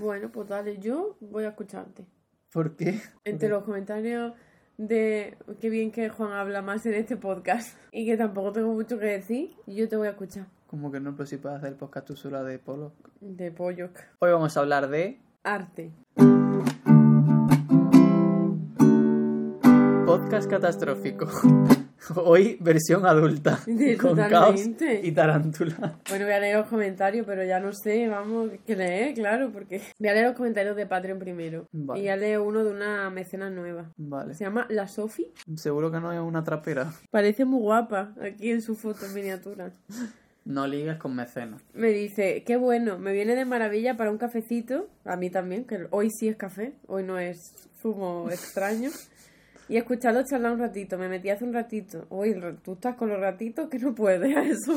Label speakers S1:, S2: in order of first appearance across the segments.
S1: Bueno, pues dale, yo voy a escucharte.
S2: ¿Por qué?
S1: Entre los comentarios de qué bien que Juan habla más en este podcast y que tampoco tengo mucho que decir, yo te voy a escuchar.
S2: Como que no, pero si puedes hacer el podcast tú sola de Polo.
S1: De pollo.
S2: Hoy vamos a hablar de
S1: Arte.
S2: podcast catastrófico. Hoy versión adulta.
S1: Sí,
S2: con caos y tarántula.
S1: Bueno, voy a leer los comentarios, pero ya no sé, vamos, que leer, claro, porque voy a leer los comentarios de Patreon primero.
S2: Vale.
S1: Y ya leo uno de una mecenas nueva.
S2: Vale.
S1: Se llama La Sofi.
S2: Seguro que no es una trapera.
S1: Parece muy guapa aquí en su foto en miniatura.
S2: No ligues con mecenas.
S1: Me dice, qué bueno, me viene de maravilla para un cafecito, a mí también, que hoy sí es café, hoy no es zumo extraño. Y escuchado charlar un ratito, me metí hace un ratito. Uy, tú estás con los ratitos que no puedes, a eso.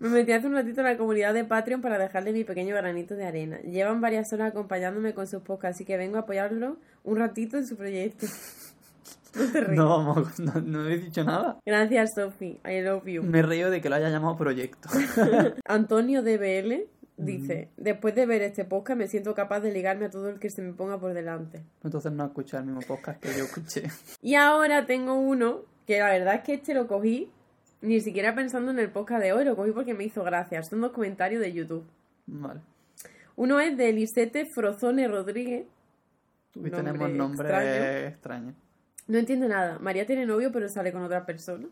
S1: Me metí hace un ratito en la comunidad de Patreon para dejarle mi pequeño granito de arena. Llevan varias horas acompañándome con sus podcasts, así que vengo a apoyarlo un ratito en su proyecto. No te ríes.
S2: No, vamos, no, no he dicho nada.
S1: Gracias, Sophie. I love you.
S2: Me río de que lo haya llamado proyecto.
S1: Antonio DBL dice, después de ver este podcast me siento capaz de ligarme a todo el que se me ponga por delante.
S2: Entonces no escuché el mismo podcast que yo escuché.
S1: Y ahora tengo uno que la verdad es que este lo cogí ni siquiera pensando en el podcast de hoy, lo cogí porque me hizo gracia. Son dos comentarios de YouTube.
S2: Vale.
S1: Uno es de Lisette Frozone Rodríguez. Nombre
S2: tenemos nombres
S1: extraño.
S2: extraños.
S1: No entiendo nada. María tiene novio pero sale con otra persona.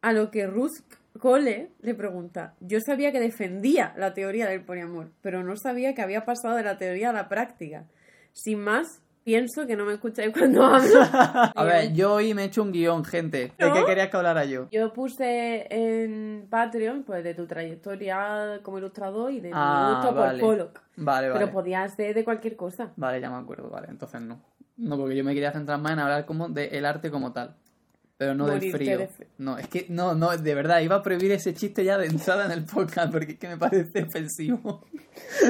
S1: A lo que Rusk Cole le pregunta, yo sabía que defendía la teoría del poliamor, pero no sabía que había pasado de la teoría a la práctica. Sin más, pienso que no me escucháis cuando hablo.
S2: A ver, yo hoy me he hecho un guion, gente. ¿De
S1: ¿No?
S2: qué querías que hablara yo?
S1: Yo puse en Patreon, pues, de tu trayectoria como ilustrador y de mi
S2: Ah,
S1: gusto
S2: vale.
S1: por Pollock.
S2: Vale, vale.
S1: Pero podía ser de cualquier cosa.
S2: Vale, ya me acuerdo, vale, entonces no. No, porque yo me quería centrar más en hablar como del arte como tal. Pero no del frío.
S1: de frío.
S2: No, es que, no, no, de verdad, iba a prohibir ese chiste ya de entrada en el podcast porque es que me parece ofensivo.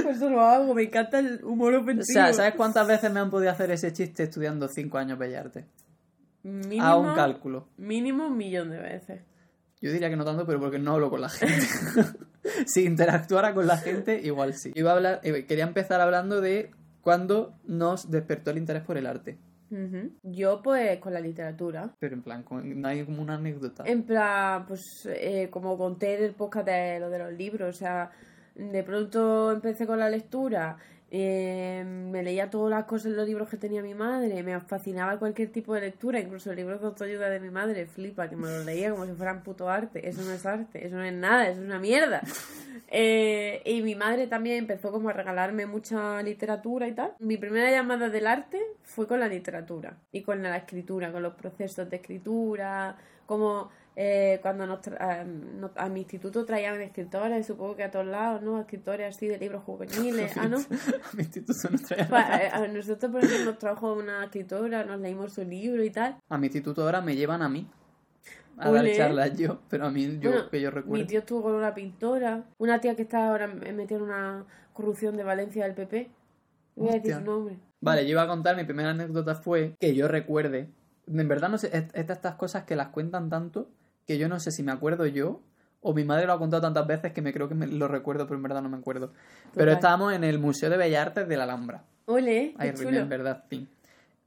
S1: Pues eso lo hago, me encanta el humor
S2: O
S1: ofensivo.
S2: sea, ¿sabes cuántas veces me han podido hacer ese chiste estudiando cinco años Bellarte?
S1: Mínimo,
S2: A un cálculo.
S1: Mínimo un millón de veces.
S2: Yo diría que no tanto, pero porque no hablo con la gente. si interactuara con la gente, igual sí. Iba a hablar, eh, quería empezar hablando de cuándo nos despertó el interés por el arte.
S1: Yo, pues, con la literatura.
S2: Pero en plan, con- no hay como una anécdota.
S1: En plan, pues, eh, como conté en el podcast de lo de los libros, o sea, de pronto empecé con la lectura, eh, me leía todas las cosas en los libros que tenía mi madre, me fascinaba cualquier tipo de lectura, incluso el libro de autoayuda de mi madre, flipa, que me los leía como si fueran puto arte, eso no es arte, eso no es nada, eso es una mierda. Eh, y mi madre también empezó como a regalarme mucha literatura y tal. Mi primera llamada del arte fue con la literatura y con la escritura, con los procesos de escritura, como eh, cuando nos tra- a, no- a mi instituto traían escritores, supongo que a todos lados, ¿no? Escritores así de libros juveniles. ah, ¿no?
S2: A mi instituto no traía
S1: Pa-
S2: nada.
S1: eh, a nosotros, por ejemplo, nos trajo una escritora, nos leímos su libro y tal.
S2: A mi instituto ahora me llevan a mí. A dar charlas yo, pero a mí, yo,
S1: Bueno,
S2: que yo
S1: Mi
S2: recuerdo.
S1: tío estuvo con una pintora, una tía que está ahora metida en una corrupción de Valencia del PP. Voy a decir su nombre.
S2: Vale, yo iba a contar, mi primera anécdota fue que yo recuerde. En verdad no sé, estas cosas que las cuentan tanto que yo no sé si me acuerdo yo o mi madre lo ha contado tantas veces que me creo que me lo recuerdo, pero en verdad no me acuerdo. Pero estábamos en el Museo de Bellas Artes de la Alhambra.
S1: Ole, qué chulo.
S2: remember that thing.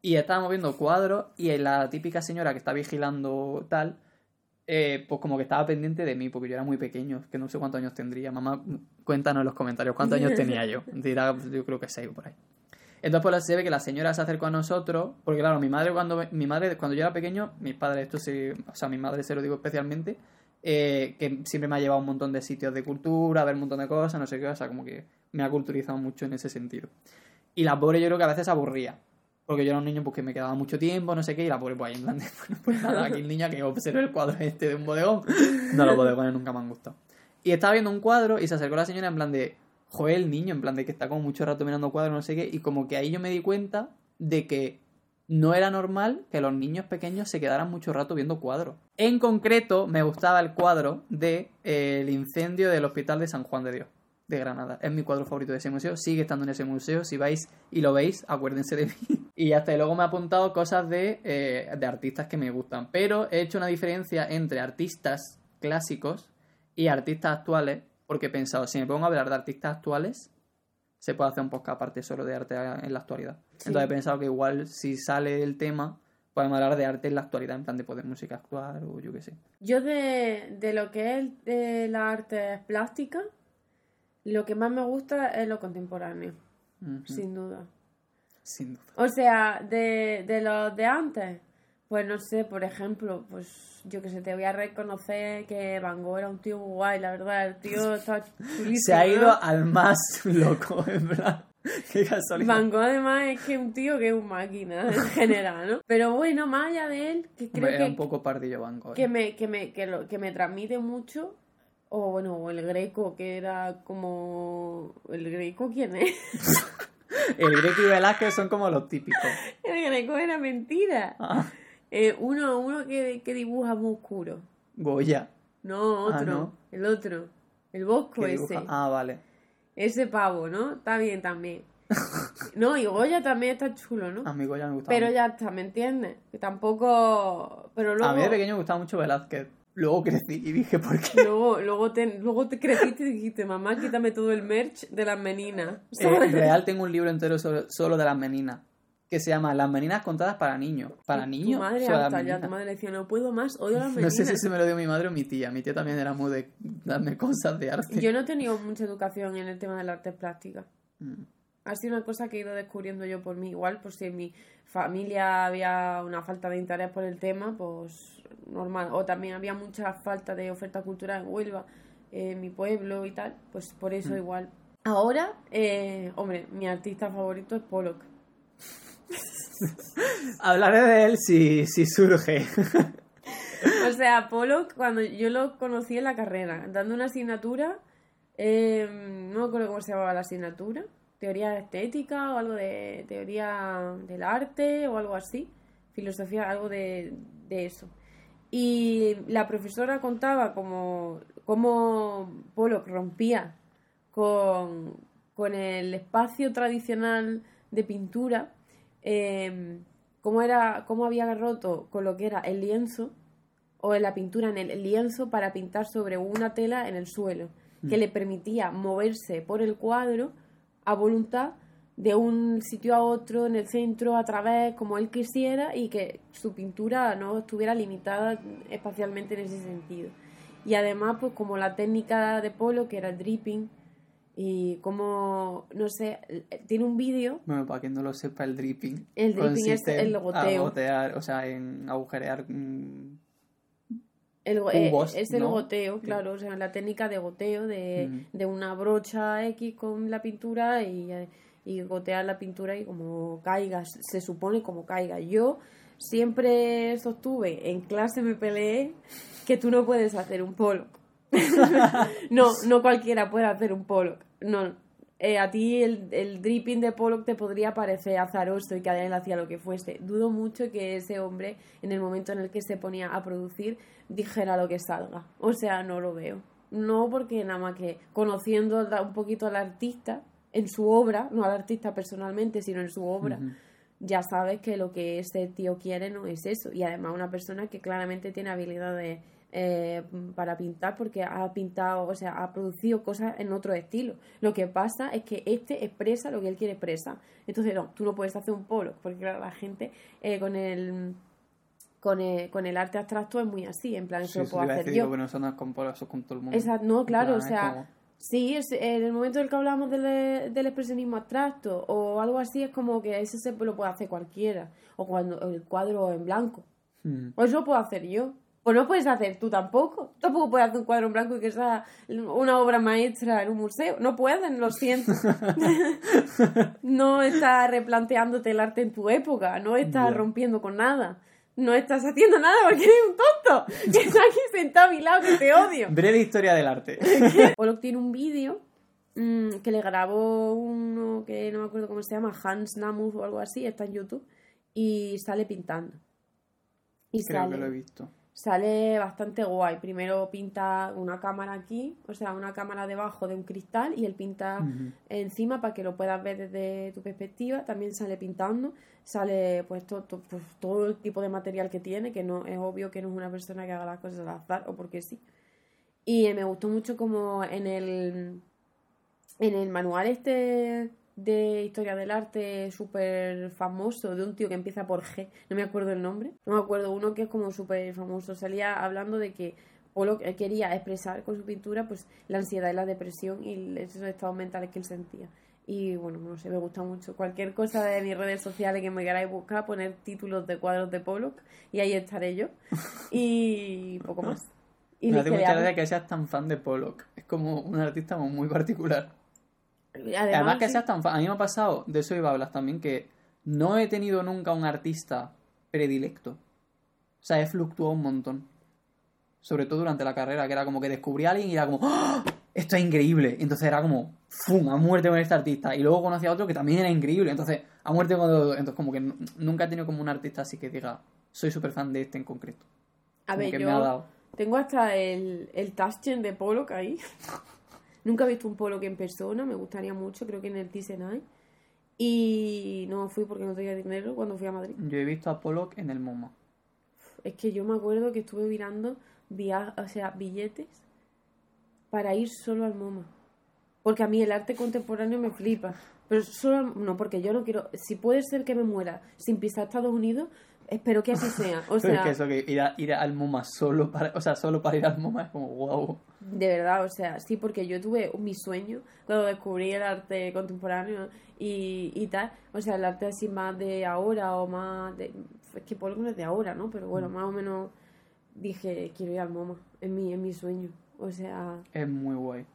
S2: Y estábamos viendo cuadros y la típica señora que está vigilando tal, eh, pues como que estaba pendiente de mí, porque yo era muy pequeño, que no sé cuántos años tendría. Mamá, cuéntanos en los comentarios cuántos años tenía yo. Dirá, yo creo que seis por ahí. Entonces pues se ve que la señora se acercó a nosotros, porque claro, mi madre cuando mi madre cuando yo era pequeño, mis padres, esto sí, o sea, mi madre se lo digo especialmente, eh, que siempre me ha llevado a un montón de sitios de cultura, a ver un montón de cosas, no sé qué, o sea, como que me ha culturizado mucho en ese sentido. Y la pobre yo creo que a veces aburría. Porque yo era un niño pues, que me quedaba mucho tiempo, no sé qué, y la pobre pues ahí en plan de, bueno, pues nada, aquí el niño que observe el cuadro este de un bodegón. No, los bodegones nunca me han gustado. Y estaba viendo un cuadro y se acercó la señora en plan de, joder, el niño, en plan de que está como mucho rato mirando cuadros, no sé qué, y como que ahí yo me di cuenta de que no era normal que los niños pequeños se quedaran mucho rato viendo cuadros. En concreto, me gustaba el cuadro de eh, el incendio del Hospital de San Juan de Dios de Granada. Es mi cuadro favorito de ese museo. Sigue estando en ese museo. Si vais y lo veis, acuérdense de mí. Y hasta luego me ha apuntado cosas de, eh, de artistas que me gustan. Pero he hecho una diferencia entre artistas clásicos y artistas actuales. Porque he pensado, si me pongo a hablar de artistas actuales, se puede hacer un podcast aparte solo de arte en la actualidad.
S1: Sí.
S2: Entonces he pensado que igual si sale el tema, podemos hablar de arte en la actualidad, en plan de poder música actual o yo qué sé.
S1: Yo de, de lo que es de la arte plástica, lo que más me gusta es lo contemporáneo, sin duda.
S2: Sin duda.
S1: O sea, de, de los de antes, pues no sé, por ejemplo, pues yo que sé, te voy a reconocer que Van Gogh era un tío guay, la verdad, el tío está chulísimo.
S2: Se ha
S1: ¿no?
S2: ido al más loco, en plan. Qué casualidad.
S1: Van Gogh además es que un tío que es un máquina en general, ¿no? Pero bueno, más allá de él, que creo
S2: era
S1: que,
S2: un poco pardillo banco.
S1: que me, que me, que lo, que me transmite mucho, o bueno, o el greco, que era como... ¿El greco quién es?
S2: El Greco y Velázquez son como los típicos.
S1: el greco era mentira.
S2: Ah,
S1: Eh, uno uno que, que dibuja muy oscuro.
S2: Goya.
S1: No, otro.
S2: Ah, ¿no?
S1: El otro. El bosco ese.
S2: Ah, vale.
S1: Ese pavo, ¿no? Está bien también. no, y Goya también está chulo, ¿no?
S2: A mí Goya me gustaba.
S1: Pero
S2: mucho.
S1: ya está, ¿me entiendes? Que tampoco... Pero luego...
S2: A mí de pequeño me gustaba mucho Velázquez. Luego crecí y dije, ¿por qué?
S1: Luego, luego, te, luego te creciste y dijiste, mamá, quítame todo el merch de las meninas.
S2: Eh, en real tengo un libro entero sobre- solo de las meninas. Que se llama Las meninas contadas para niños. ¿Para niños?
S1: Tu madre hasta ya, tu madre decía, no puedo más, odio las
S2: No
S1: meninas.
S2: sé si se me lo dio mi madre o mi tía. Mi tía también era muy de darme cosas de arte.
S1: Yo no he tenido mucha educación en el tema de las artes plásticas.
S2: Mm.
S1: Ha sido una cosa que he ido descubriendo yo por mí. Igual, pues si en mi familia había una falta de interés por el tema, pues normal. O también había mucha falta de oferta cultural en Huelva, en mi pueblo y tal. Pues por eso
S2: Mm.
S1: igual. Ahora, eh, hombre, mi artista favorito es Pollock.
S2: Hablaré de él si, si surge.
S1: O sea, Pollock, cuando yo lo conocí en la carrera, dando una asignatura, eh, no me acuerdo cómo se llamaba la asignatura, teoría estética o algo de teoría del arte o algo así, filosofía, algo de, de eso. Y la profesora contaba como cómo Pollock rompía con, con el espacio tradicional de pintura, eh, cómo, era, cómo había roto con lo que era el lienzo o la pintura en el lienzo para pintar sobre una tela en el suelo, que le permitía moverse por el cuadro a voluntad de un sitio a otro en el centro a través como él quisiera y que su pintura no estuviera limitada espacialmente en ese sentido. Y además, pues como la técnica de polo, que era el dripping, y como, no sé, tiene un vídeo
S2: Bueno, para quien no lo sepa, el dripping.
S1: El dripping es el goteo.
S2: gotear, o sea, en agujerear.
S1: El, go- eh,
S2: Cubos,
S1: es el
S2: ¿no?
S1: goteo, claro, o sea, la técnica de goteo de,
S2: Mm.
S1: de una brocha X con la pintura y, eh, y gotear la pintura y como caiga, se supone como caiga. Yo siempre sostuve, en clase me peleé, que tú no puedes hacer un polo. no, no cualquiera puede hacer un polo. No, eh, a ti el, el dripping de Pollock te podría parecer azaroso y que él hacía lo que fuese. Dudo mucho que ese hombre, en el momento en el que se ponía a producir, dijera lo que salga. O sea, no lo veo. No porque nada más que conociendo un poquito al artista, en su obra, no al artista personalmente, sino en su obra, ya sabes que lo que ese tío quiere no es eso. Y además una persona que claramente tiene habilidades eh, para pintar porque ha pintado, o sea, ha producido cosas en otro estilo. Lo que pasa es que este expresa lo que él quiere expresar. Entonces, no, tú no puedes hacer un polo, porque claro, la gente eh, con el... Con el, con el arte abstracto es muy así, en plan, eso
S2: Sí,
S1: lo
S2: eso
S1: puedo
S2: iba a
S1: hacer yo.
S2: bueno, eso no es con Polo, eso es con todo el mundo.
S1: Exacto, no, claro,
S2: plan,
S1: o sea,
S2: como-
S1: sí, es, en el momento en el que hablamos del, del expresionismo abstracto o algo así, es como que ese se lo puede hacer cualquiera, o cuando el cuadro en blanco,
S2: Mm.
S1: o eso lo puedo hacer yo. Pues no puedes hacer tú tampoco. Tampoco puedes hacer un cuadro en blanco y que sea una obra maestra en un museo. No pueden, lo siento. no estás replanteándote el arte en tu época. No estás rompiendo con nada. No estás haciendo nada porque eres un tonto. Que está aquí sentado a mi lado que te odio.
S2: Breve historia del arte.
S1: Pollock tiene un vídeo mm, que le grabó uno que no me acuerdo cómo se llama, Hans Namuth o algo así, está en YouTube, y sale pintando. Y
S2: Creo
S1: sale,
S2: que lo he visto.
S1: Sale bastante guay. Primero pinta una cámara aquí, o sea, una cámara debajo de un cristal, y él pinta encima para que lo puedas ver desde tu perspectiva. También sale pintando, sale pues, to- to- pues, todo el tipo de material que tiene, que no es obvio que no es una persona que haga las cosas al azar o porque sí. Y eh, me gustó mucho como en el en el manual este de historia del arte súper famoso de un tío que empieza por G, no me acuerdo el nombre, no me acuerdo uno que es como súper famoso, salía hablando de que Pollock quería expresar con su pintura pues la ansiedad y la depresión y esos estados mentales que él sentía. Y bueno, no sé, me gusta mucho. Cualquier cosa de mis redes sociales que me queráis buscar, poner títulos de cuadros de Pollock y ahí estaré yo. Y poco más. Y
S2: Me hace mucha gracia que seas tan fan de Pollock. Es como un artista muy particular.
S1: Además,
S2: Además que
S1: sí,
S2: seas tan fan. A mí me ha pasado, de eso iba a hablar también, que no he tenido nunca un artista predilecto. O sea, he fluctuado un montón. Sobre todo durante la carrera, que era como que descubrí a alguien y era como, ¡Ah! esto es increíble. Entonces era como, ¡fum! A muerte con este artista. Y luego conocí a otro que también era increíble. Entonces, a muerte con otro. Entonces, como que nu- nunca he tenido como un artista así que diga, soy súper fan de este en concreto.
S1: a
S2: Como
S1: ver,
S2: que
S1: yo
S2: me ha dado.
S1: tengo hasta el, el Taschen de Pollock ahí. Nunca he visto un Pollock en persona, me gustaría mucho, creo que en el Tisenay. Y no fui porque no tenía dinero cuando fui a Madrid.
S2: Yo he visto a Pollock en el MoMA.
S1: Es que yo me acuerdo que estuve mirando via o sea, billetes para ir solo al MoMA. Porque a mí el arte contemporáneo me flipa. Pero solo no, porque yo no quiero. Si puede ser que me muera sin pisar Estados Unidos, espero que así sea. O
S2: Pero es
S1: sea,
S2: que eso que ir, a- ir al MoMA solo para, o sea, solo para ir al MoMA es como wow.
S1: de verdad, o sea, sí, porque yo tuve mi sueño cuando descubrí el arte contemporáneo y, y tal. O sea, el arte así más de ahora o más de. Es que Pollock no es de ahora, ¿no? Pero bueno, más o menos dije, quiero ir al MoMA. Es mi, es mi sueño. O sea.
S2: Es muy guay.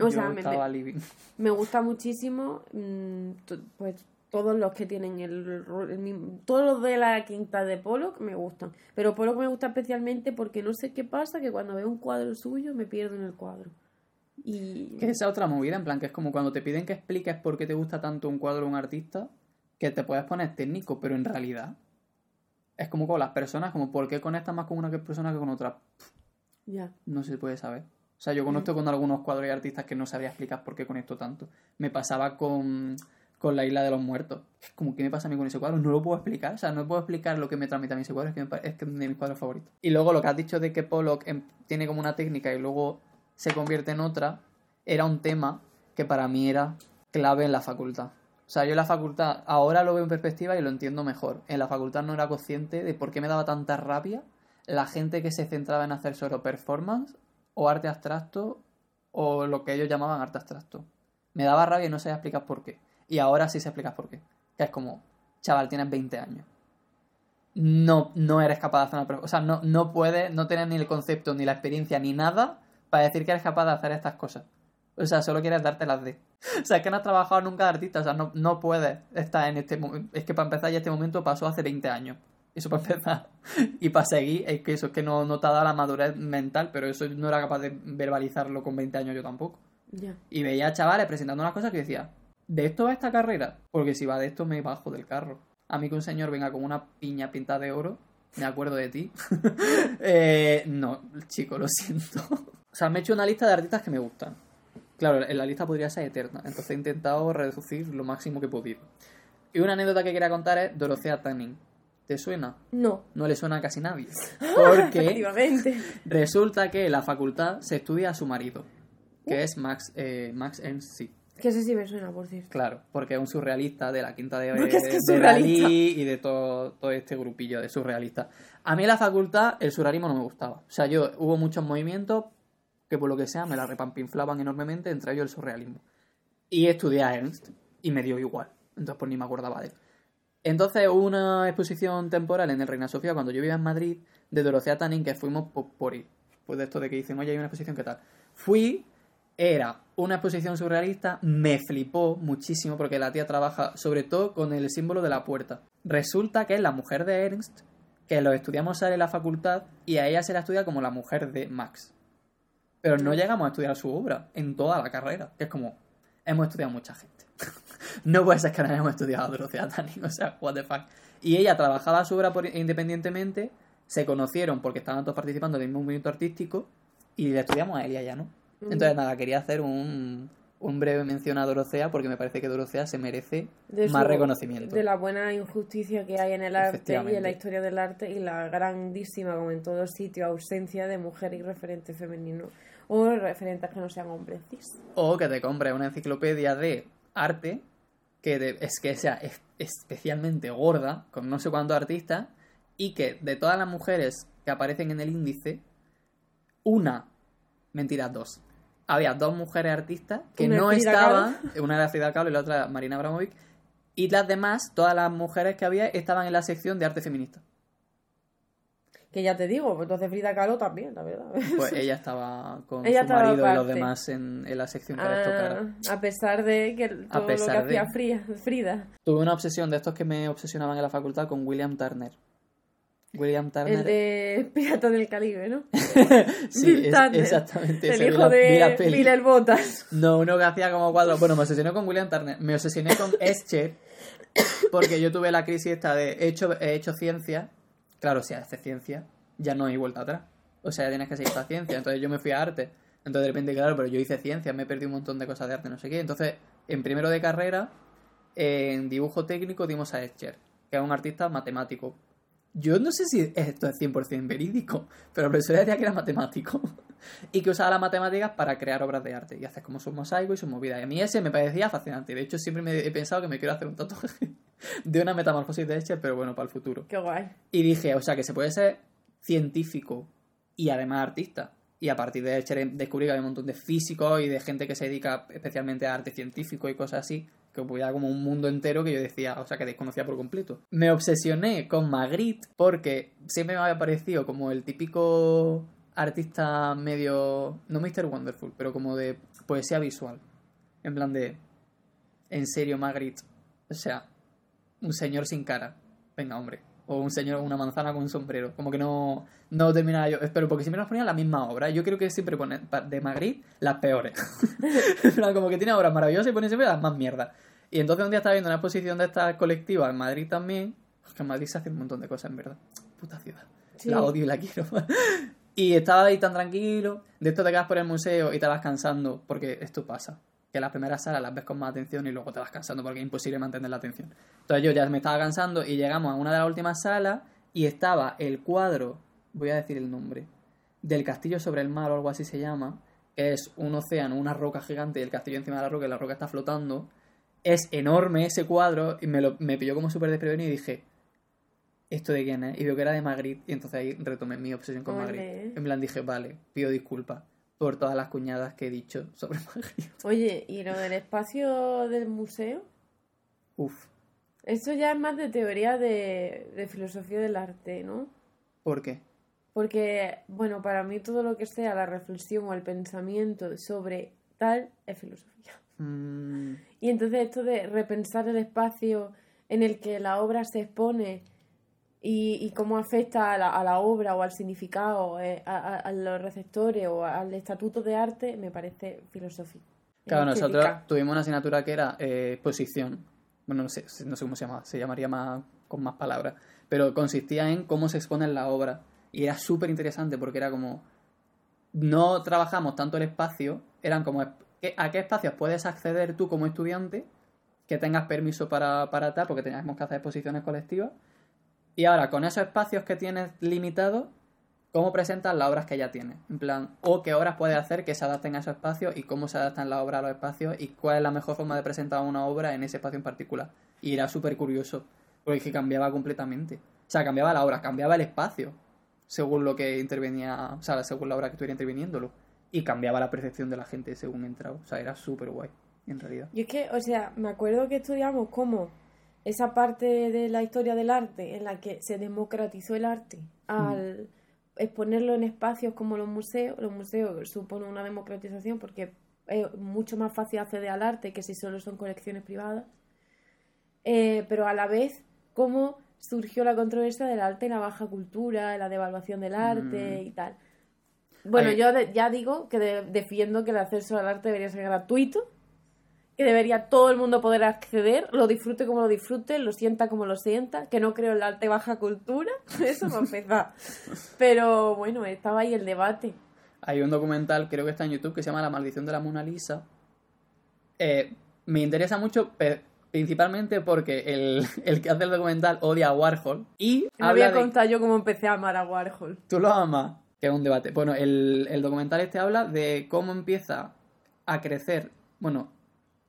S1: O
S2: Yo
S1: sea, me-
S2: living.
S1: Me gusta muchísimo, mm, pues todos los que tienen el, el todos los de la quinta de Pollock me gustan, pero Pollock me gusta especialmente porque no sé qué pasa que cuando veo un cuadro suyo me pierdo en el cuadro. Y
S2: Que esa otra movida, en plan, que es como cuando te piden que expliques por qué te gusta tanto un cuadro o un artista, que te puedes poner técnico, pero en realidad es como con las personas, como por qué conectas más con una persona que con otra.
S1: ya,
S2: No se puede saber. O sea, yo conozco con algunos cuadros y artistas que no sabría explicar por qué conecto tanto. Me pasaba con, con la isla de los muertos. Como, ¿qué me pasa a mí con ese cuadro? No lo puedo explicar. O sea, no puedo explicar lo que me transmite a mí ese cuadro. Es que, me es que es de mis cuadros favoritos. Y luego lo que has dicho de que Pollock em- tiene como una técnica y luego se convierte en otra, era un tema que para mí era clave en la facultad. O sea, yo en la facultad ahora lo veo en perspectiva y lo entiendo mejor. En la facultad no era consciente de por qué me daba tanta rabia la gente que se centraba en hacer solo performance o arte abstracto o lo que ellos llamaban arte abstracto. Me daba rabia y no sabía explicar por qué. Y ahora sí sé explicar por qué. Que es como, chaval, tienes 20 años. No, no eres capaz de hacer una... O sea, no, no puedes, no tienes ni el concepto, ni la experiencia, ni nada para decir que eres capaz de hacer estas cosas. O sea, solo quieres darte las de. O sea, es que no has trabajado nunca de artista. O sea, no, no puedes estar en este momento. Es que para empezar ya este momento pasó hace 20 años. Eso para empezar. Y para seguir, es que eso es que no, no te ha dado la madurez mental, pero eso no era capaz de verbalizarlo con 20 años yo tampoco.
S1: ya.
S2: Y veía a chavales presentando unas cosas que decía, ¿de esto va esta carrera? Porque si va de esto me bajo del carro. A mí que un señor venga con una piña pintada de oro, me acuerdo de ti. Eh, no, chico, lo siento. O sea, me he hecho una lista de artistas que me gustan. Claro, la lista podría ser eterna, entonces he intentado reducir lo máximo que he podido. Y una anécdota que quería contar es Dorothea Tanning. ¿Te suena?
S1: No,
S2: No le suena a casi nadie. Porque resulta que en la facultad se estudia a su marido, que es Max, eh, Max sí.
S1: Que ese sí me suena, por cierto.
S2: Claro, porque es un surrealista de la quinta de,
S1: es que es
S2: de. Dalí y de todo, todo este grupillo de surrealistas. A mí en la facultad el surrealismo no me gustaba. O sea, yo hubo muchos movimientos que por lo que sea me la repampinflaban enormemente, entre ellos el surrealismo. Y estudié a Ernst y me dio igual. Entonces pues ni me acordaba de él. Entonces hubo una exposición temporal en el Reina Sofía cuando yo vivía en Madrid de Dorothea Tanning que fuimos por, por ir. Pues de esto de que dicen, oye, hay una exposición, ¿qué tal? Fui, era una exposición surrealista, me flipó muchísimo porque la tía trabaja sobre todo con el símbolo de la puerta. Resulta que es la mujer de Ernst, que lo estudiamos en la facultad y a ella se la estudia como la mujer de Max. Pero no llegamos a estudiar su obra en toda la carrera, que es como, hemos estudiado mucha gente. no puede ser que no hayamos estudiado a Tanning, o sea, what the fuck. Y ella trabajaba su obra por- independientemente, se conocieron porque estaban todos participando del mismo movimiento artístico y le estudiamos a Elia ya, ¿no? Entonces, nada, quería hacer un, un breve mención a Dorothea porque me parece que Dorothea se merece
S1: De
S2: más
S1: su-
S2: reconocimiento.
S1: De la buena injusticia que hay en el arte y en la historia del arte y la grandísima, como en todos sitios, ausencia de mujer y referente femenino. O referentes que no sean hombres cis.
S2: O que te compres una enciclopedia de arte que de- es que sea es- especialmente gorda, con no sé cuántos artistas, y que de todas las mujeres que aparecen en el índice, una, mentira, dos. Había dos mujeres artistas que
S1: Una
S2: no estaban, una era Frida Kahlo y la otra Marina Abramovic, y las demás, todas las mujeres que había, estaban en la sección de arte feminista.
S1: Que ya te digo, pues entonces Frida Kahlo también, la verdad.
S2: Pues ella estaba con
S1: Ella
S2: su
S1: estaba
S2: marido y los demás en, en la sección que les tocara.
S1: Ah, a pesar de que todo lo que
S2: de-
S1: hacía Frida.
S2: Tuve una obsesión de estos que me obsesionaban en la facultad con William Turner. William Turner.
S1: El de Pirata del Caribe, ¿no?
S2: sí, es- exactamente.
S1: El
S2: ese,
S1: hijo de. Miller Botas.
S2: No, uno que hacía como cuadros. Bueno, me obsesioné con William Turner. Me obsesioné con Escher. Porque yo tuve la crisis esta de he hecho, he hecho ciencia. Claro, si haces ciencia, ya no hay vuelta atrás. O sea, ya tienes que seguir la ciencia. Entonces yo me fui a arte. Entonces de repente, claro, pero yo hice ciencia, me he perdido un montón de cosas de arte, no sé qué. Entonces, en primero de carrera, en dibujo técnico dimos a Escher, que es un artista matemático. Yo no sé si esto es 100% verídico, pero la profesora decía que era matemático y que usaba las matemáticas para crear obras de arte y haces como su mosaico y su movida. Y a mí ese me parecía fascinante. De hecho, siempre me he pensado que me quiero hacer un tatuaje de una metamorfosis de Escher, pero bueno, para el futuro.
S1: Qué guay.
S2: Y dije, o sea, que se puede ser científico y además artista. Y a partir de Escher descubrí que había un montón de físicos y de gente que se dedica especialmente a arte científico y cosas así, que hubiera como un mundo entero que yo decía, o sea, que desconocía por completo. Me obsesioné con Magritte porque siempre me había parecido como el típico artista medio, no Mr. Wonderful, pero como de poesía visual. En plan de, en serio, Magritte. O sea, un señor sin cara. Venga, hombre. O un señor una manzana con un sombrero. Como que no, no terminaba yo. Pero porque siempre nos ponían la misma obra. Yo creo que siempre ponen de Magritte las peores. Como que tiene obras maravillosas y ponen siempre las más mierdas. Y entonces un día estaba viendo una exposición de estas colectivas en Madrid también. Es que en Madrid se hace un montón de cosas, en verdad. Puta ciudad.
S1: Sí.
S2: La odio y la quiero. y estaba ahí tan tranquilo. De esto te quedas por el museo y te vas cansando. Porque esto pasa. Que las primeras salas las ves con más atención y luego te vas cansando porque es imposible mantener la atención. Entonces yo ya me estaba cansando y llegamos a una de las últimas salas y estaba el cuadro, voy a decir el nombre, del castillo sobre el mar o algo así se llama. que Es un océano, una roca gigante y el castillo encima de la roca y la roca está flotando. Es enorme ese cuadro y me, lo, me pilló como súper desprevenido y dije, ¿esto de quién es? Y veo que era de Magritte y entonces ahí retomé mi obsesión con. Magritte. En plan dije, vale, pido disculpas por todas las cuñadas que he dicho sobre Magritte.
S1: Oye, ¿y lo del espacio del museo?
S2: Uf,
S1: Eso ya es más de teoría de, de filosofía del arte, ¿no?
S2: ¿por qué?
S1: Porque, bueno, para mí todo lo que sea la reflexión o el pensamiento sobre tal es filosofía.
S2: Mm,
S1: Y entonces esto de repensar el espacio en el que la obra se expone y, y cómo afecta a la, a la obra o al significado, eh, a, a- los receptores o al estatuto de arte, me parece filosófico.
S2: Claro, nosotros tuvimos una asignatura que era eh, exposición. Bueno, no sé, no sé cómo se llama, se llamaría más con más palabras. Pero consistía en cómo se expone la obra. Y era súper interesante porque era como. No trabajamos tanto el espacio, eran como. ¿qué- ¿A qué espacios puedes acceder tú como estudiante? Que tengas permiso para, para tal, porque teníamos que hacer exposiciones colectivas. Y ahora, con esos espacios que tienes limitados, cómo presentas las obras que ya tienes. En plan, o qué obras puedes hacer que se adapten a esos espacios y cómo se adaptan las obras a los espacios y cuál es la mejor forma de presentar una obra en ese espacio en particular. Y era súper curioso, porque cambiaba completamente. O sea, cambiaba la obra, cambiaba el espacio, según lo que intervenía, o sea, según la obra que estuviera interviniéndolo. Y cambiaba la percepción de la gente según entraba. O sea, era súper guay, en realidad.
S1: Y es que, o sea, me acuerdo que estudiamos cómo esa parte de la historia del arte en la que se democratizó el arte al exponerlo en espacios como los museos. Los museos suponen una democratización porque es mucho más fácil acceder al arte que si solo son colecciones privadas. Eh, pero a la vez, cómo surgió la controversia del arte y la baja cultura, la devaluación del arte
S2: Mm.
S1: y tal. Bueno,
S2: Ahí-
S1: yo de- ya digo que de- defiendo que el acceso al arte debería ser gratuito, que debería todo el mundo poder acceder, lo disfrute como lo disfrute, lo sienta como lo sienta, que no creo en el arte baja cultura, eso no empezar. Pero bueno, estaba ahí el debate.
S2: Hay un documental, creo que está en YouTube, que se llama La maldición de la Mona Lisa. Eh, me interesa mucho, principalmente porque el, el que hace el documental odia a Warhol. Y
S1: No
S2: habla
S1: voy a
S2: de...
S1: contar yo cómo empecé a amar a Warhol.
S2: Tú lo amas. que es un debate. Bueno, el, el documental este habla de cómo empieza a crecer, bueno,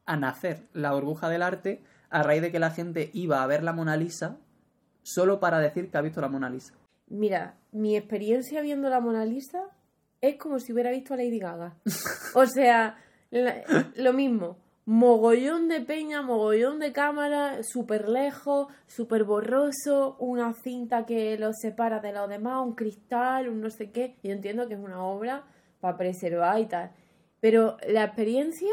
S2: a nacer la burbuja del arte a raíz de que la gente iba a ver la Mona Lisa solo para decir que ha visto la Mona Lisa.
S1: Mira, mi experiencia viendo la Mona Lisa es como si hubiera visto a Lady Gaga. O sea, la- lo mismo. Mogollón de peña, mogollón de cámara, súper lejos, súper borroso, una cinta que los separa de los demás, un cristal, un no sé qué. Yo entiendo que es una obra para preservar y tal. Pero la experiencia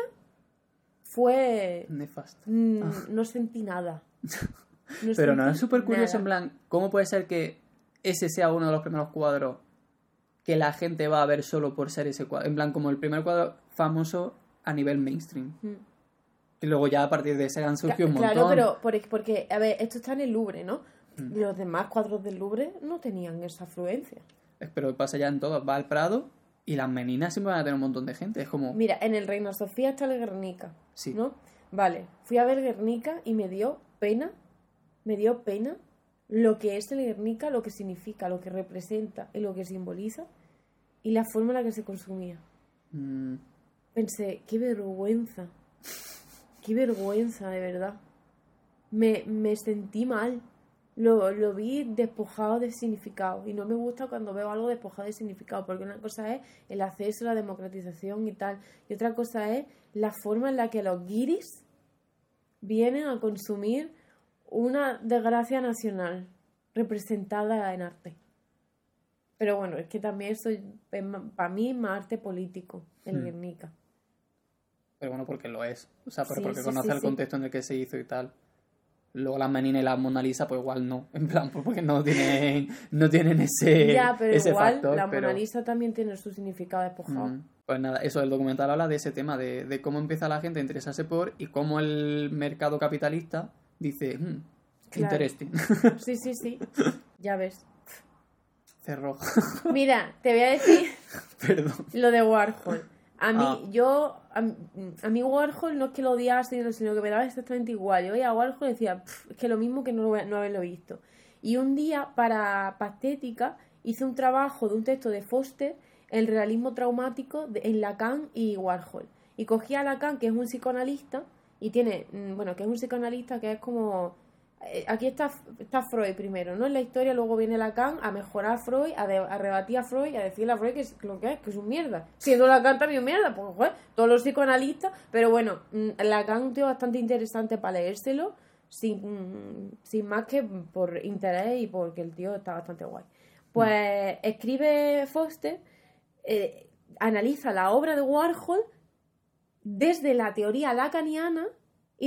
S1: fue...
S2: Nefasto.
S1: mm, No sentí nada. No
S2: Pero no es súper curioso, en plan, ¿cómo puede ser que ese sea uno de los primeros cuadros que la gente va a ver solo por ser ese cuadro? En plan, como el primer cuadro famoso a nivel mainstream.
S1: Mm.
S2: Y luego ya a partir de ese han surgido un montón.
S1: Claro, pero por- porque, a ver, esto está en el Louvre, ¿no?
S2: Mm.
S1: Los demás cuadros del Louvre no tenían esa afluencia.
S2: Pero pasa ya en todo. Va al Prado y las meninas siempre van a tener un montón de gente. Es como...
S1: Mira, en el Reina Sofía está el Guernica,
S2: Sí.
S1: ¿no? Vale, fui a ver Guernica y me dio pena, me dio pena lo que es el Guernica, lo que significa, lo que representa y lo que simboliza y la forma en la que se consumía.
S2: Mm,
S1: Pensé, qué vergüenza, qué vergüenza, de verdad. Me, me sentí mal. Lo, lo vi despojado de significado. Y no me gusta cuando veo algo despojado de significado, porque una cosa es el acceso, la democratización y tal. Y otra cosa es la forma en la que los guiris vienen a consumir una desgracia nacional representada en arte. Pero bueno, es que también eso para mí es más arte político, el
S2: Hmm.
S1: Guernica.
S2: pero bueno, porque lo es. O sea,
S1: Sí,
S2: porque
S1: sí,
S2: conoce
S1: sí,
S2: el contexto en el que se hizo y tal. Luego las meninas y las Mona Lisa, pues igual no. En plan, pues porque no tienen, no tienen ese,
S1: ya, pero
S2: ese
S1: igual
S2: factor.
S1: la
S2: pero...
S1: Mona Lisa también tiene su significado despojado.
S2: Mm, Pues nada, eso el documental habla de ese tema, de, de cómo empieza la gente a interesarse por y cómo el mercado capitalista dice, "Hmm,
S1: Claro.
S2: interesting,
S1: Sí, sí, sí. Ya ves.
S2: cerró.
S1: Mira, te voy a decir
S2: Perdón.
S1: lo de Warhol. A mí,
S2: Ah.
S1: yo, a, a mí Warhol no es que lo odiase, sino que me daba exactamente igual. Yo veía a Warhol y decía, "Pff, es que lo mismo que no, no haberlo visto. Y un día, para Patética, hice un trabajo de un texto de Foster, el realismo traumático de- en Lacan y Warhol. Y cogí a Lacan, que es un psicoanalista, y tiene, mm, bueno, que es un psicoanalista que es como... eh, Aquí está, está Freud primero, ¿no? En la historia luego viene Lacan a mejorar a Freud, a, de- a rebatir a Freud, a decirle a Freud que es lo que es, que es un mierda. Siendo Lacan también un mierda, pues joder, todos los psicoanalistas, pero bueno, mm, Lacan es un tío bastante interesante para leérselo, sin, mm, sin más que por interés y porque el tío está bastante guay. Pues escribe Foster, eh, analiza la obra de Warhol desde la teoría lacaniana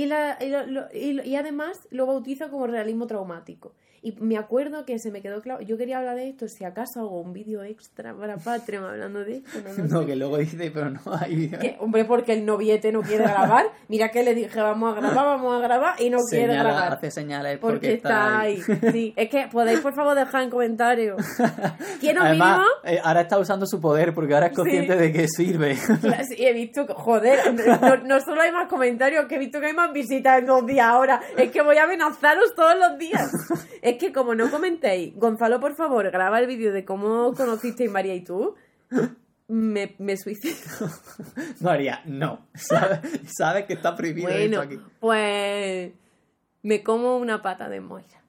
S1: y, la, y, lo- y y además lo bautiza como realismo traumático. Y me acuerdo que se me quedó claro, yo quería hablar de esto, si acaso hago un vídeo extra para Patreon hablando de esto, no, lo
S2: No,
S1: sé.
S2: que luego dice, pero no hay vídeo.
S1: Hombre, porque el noviete no quiere grabar. Mira que le dije, vamos a grabar, vamos a grabar, y no quiere
S2: Señala,
S1: grabar.
S2: hace señales
S1: Porque,
S2: porque,
S1: está ahí. Sí, es que podéis por favor dejar en comentarios. Quiero
S2: Además,
S1: mínimo.
S2: eh, ahora está usando su poder porque ahora es consciente
S1: Sí.
S2: de que sirve.
S1: Claro, sí, he visto joder, no, no solo hay más comentarios, que he visto que hay más visitas en dos días ahora. Es que voy a amenazaros todos los días. Es que como no comentéis, Gonzalo, por favor, graba el vídeo de cómo conocisteis María y tú. Me, me suicido.
S2: María, no. Sabe, sabe que está prohibido
S1: Bueno,
S2: esto aquí.
S1: pues me como una pata de Moira.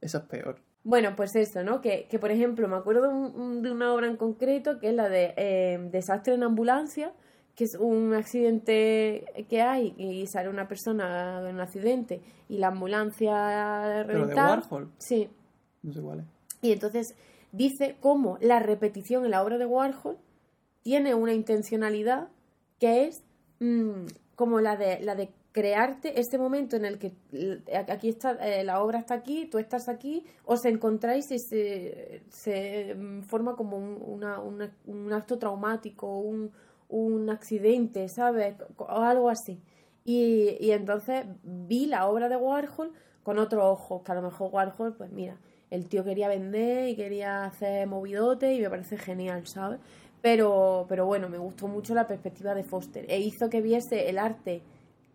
S2: Eso es peor.
S1: Bueno, pues eso, ¿no? Que, que por ejemplo, me acuerdo un- de una obra en concreto que es la de eh, Desastre en ambulancia, que es un accidente que hay y sale una persona en un accidente y la ambulancia
S2: Pero de. Warhol.
S1: Sí.
S2: No sé cuál es.
S1: Y entonces dice cómo la repetición en la obra de Warhol tiene una intencionalidad que es mm, como la de, la de crearte este momento en el que aquí está, eh, la obra está aquí, tú estás aquí, os encontráis y se, se mm, forma como un, una- una- un acto traumático, un, un accidente, ¿sabes? O algo así. Y, y entonces vi la obra de Warhol con otro ojo, que a lo mejor Warhol, pues mira, el tío quería vender y quería hacer movidote y me parece genial, ¿sabes? Pero, pero bueno, me gustó mucho la perspectiva de Foster e hizo que viese el arte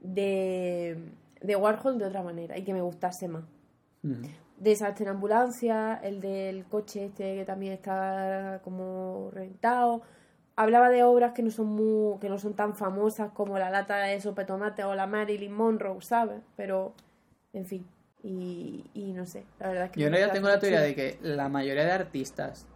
S1: de, de Warhol de otra manera y que me gustase más.
S2: Ujú.
S1: Desastre en ambulancia, el del coche este que también está como rentado. Hablaba de obras que no son muy, que no son tan famosas como la lata de sopa de tomate o la Marilyn Monroe, ¿sabes? Pero, en fin. Y, y no sé, la verdad es que...
S2: Yo realidad
S1: parece
S2: tengo la teoría de que la mayoría de artistas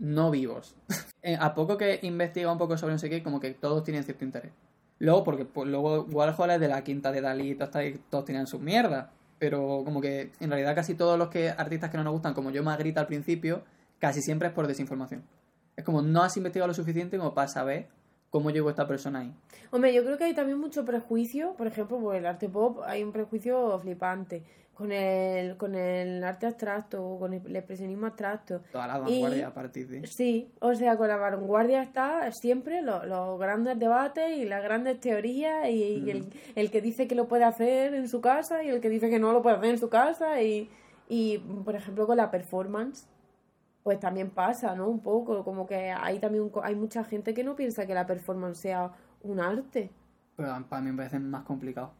S2: no vivos, eh, a poco que investiga un poco sobre no sé qué, como que todos tienen cierto interés. Luego, porque pues, luego Warhol es de la quinta de Dalí, todos, todos tienen su mierda. Pero como que en realidad casi todos los que artistas que no nos gustan, como yo Magritte al principio, casi siempre es por desinformación. Es como no has investigado lo suficiente como para saber cómo llegó esta persona ahí.
S1: Hombre, yo creo que hay también mucho prejuicio, por ejemplo, por el arte pop hay un prejuicio flipante con el, con el arte abstracto, con el expresionismo abstracto.
S2: Toda la
S1: Y-
S2: vanguardia a partir de...
S1: Sí, o sea, con la vanguardia está siempre lo- los grandes debates y las grandes teorías y, y el, el que dice que lo puede hacer en su casa y el que dice que no lo puede hacer en su casa y, y por ejemplo, con la performance, pues también pasa, ¿no? Un poco, como que hay también un hay mucha gente que no piensa que la performance sea un arte,
S2: Pero para mí me parece más complicado.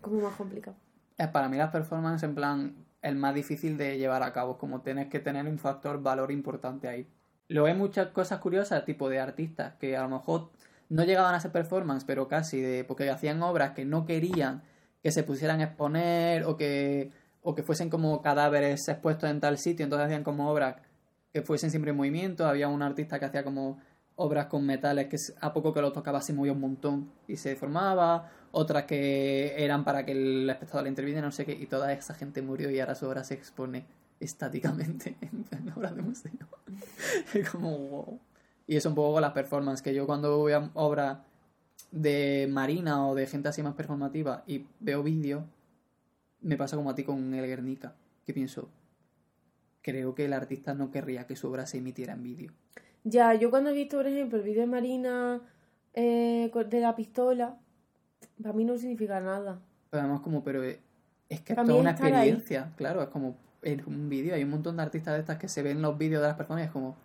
S1: como más complicado.
S2: Es para mí las performances en plan el más difícil de llevar a cabo, como tienes que tener un factor valor importante ahí. Luego hay muchas cosas curiosas, tipo de artistas, que a lo mejor no llegaban a ser performance, pero casi, de porque hacían obras que no querían que se pusieran a exponer o que, o que fuesen como cadáveres expuestos en tal sitio, entonces hacían como obras que fuesen siempre en movimiento. Había un artista que hacía como obras con metales que a poco que lo tocaba se movía un montón y se deformaba, otras que eran para que el espectador le interviniera, no sé qué, y toda esa gente murió y ahora su obra se expone estáticamente en obras de museo. Es como wow. Y eso un poco las performances, que yo cuando voy a obras de Marina o de gente así más performativa y veo vídeos, me pasa como a ti con el Guernica, que pienso, creo que el artista no querría que su obra se emitiera en vídeo.
S1: Ya, yo cuando he visto, por ejemplo, el vídeo de Marina eh, de la pistola, para mí no significa nada.
S2: Pero además como, pero es es que es toda una
S1: ahí.
S2: experiencia, claro, es como en un vídeo, hay un montón de artistas de estas que se ven los vídeos de las performances como,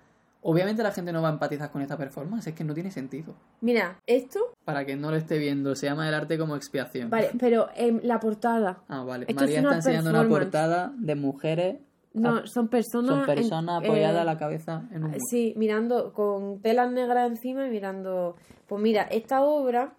S2: obviamente la gente no va a empatizar con esta performance, es que no tiene sentido.
S1: Mira, esto,
S2: Para que no lo esté viendo, se llama el arte como expiación.
S1: vale, pero en la portada,
S2: Ah, vale.
S1: Esto
S2: María
S1: es
S2: está enseñando una portada de mujeres.
S1: no, son personas...
S2: Son personas apoyadas
S1: eh,
S2: a la cabeza en un muro.
S1: Sí, mirando con telas negras encima y mirando... Pues mira, esta obra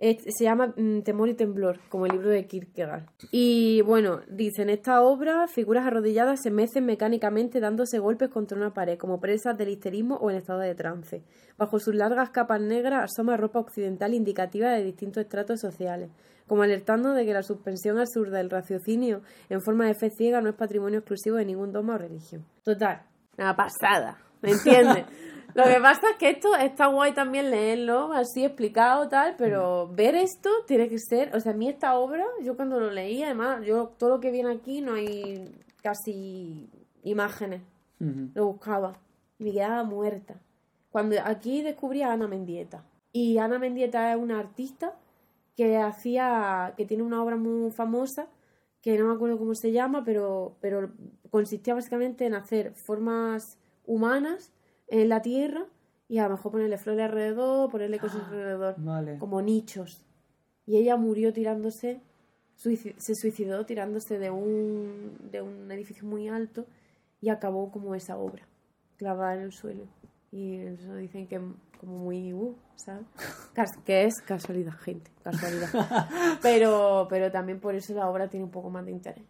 S1: se llama mm, Temor y Temblor, como el libro de Kierkegaard. Y bueno, dice, en esta obra, figuras arrodilladas se mecen mecánicamente dándose golpes contra una pared, como presas del histerismo o en estado de trance. Bajo sus largas capas negras asoma ropa occidental indicativa de distintos estratos sociales, como alertando de que la suspensión absurda del raciocinio en forma de fe ciega no es patrimonio exclusivo de ningún dogma o religión. Total, una pasada, ¿me entiendes? Lo que pasa es que esto está guay también leerlo, así explicado, tal, pero ver esto tiene que ser, o sea, a mí esta obra, yo cuando lo leí, además, yo todo lo que viene aquí no hay casi imágenes, lo buscaba y me quedaba muerta. Cuando aquí descubrí a Ana Mendieta. Y Ana Mendieta es una artista que hacía, que tiene una obra muy famosa, que no me acuerdo cómo se llama, pero, pero consistía básicamente en hacer formas humanas en la tierra y a lo mejor ponerle flores alrededor, ponerle cosas alrededor,
S2: Vale.
S1: como nichos. Y ella murió tirándose, se suicidó tirándose de un, de un edificio muy alto y acabó como esa obra, clavada en el suelo. Y eso dicen que como muy, uh, ¿sabes? Que es casualidad, gente, casualidad. Pero, pero también por eso la obra tiene un poco más de interés.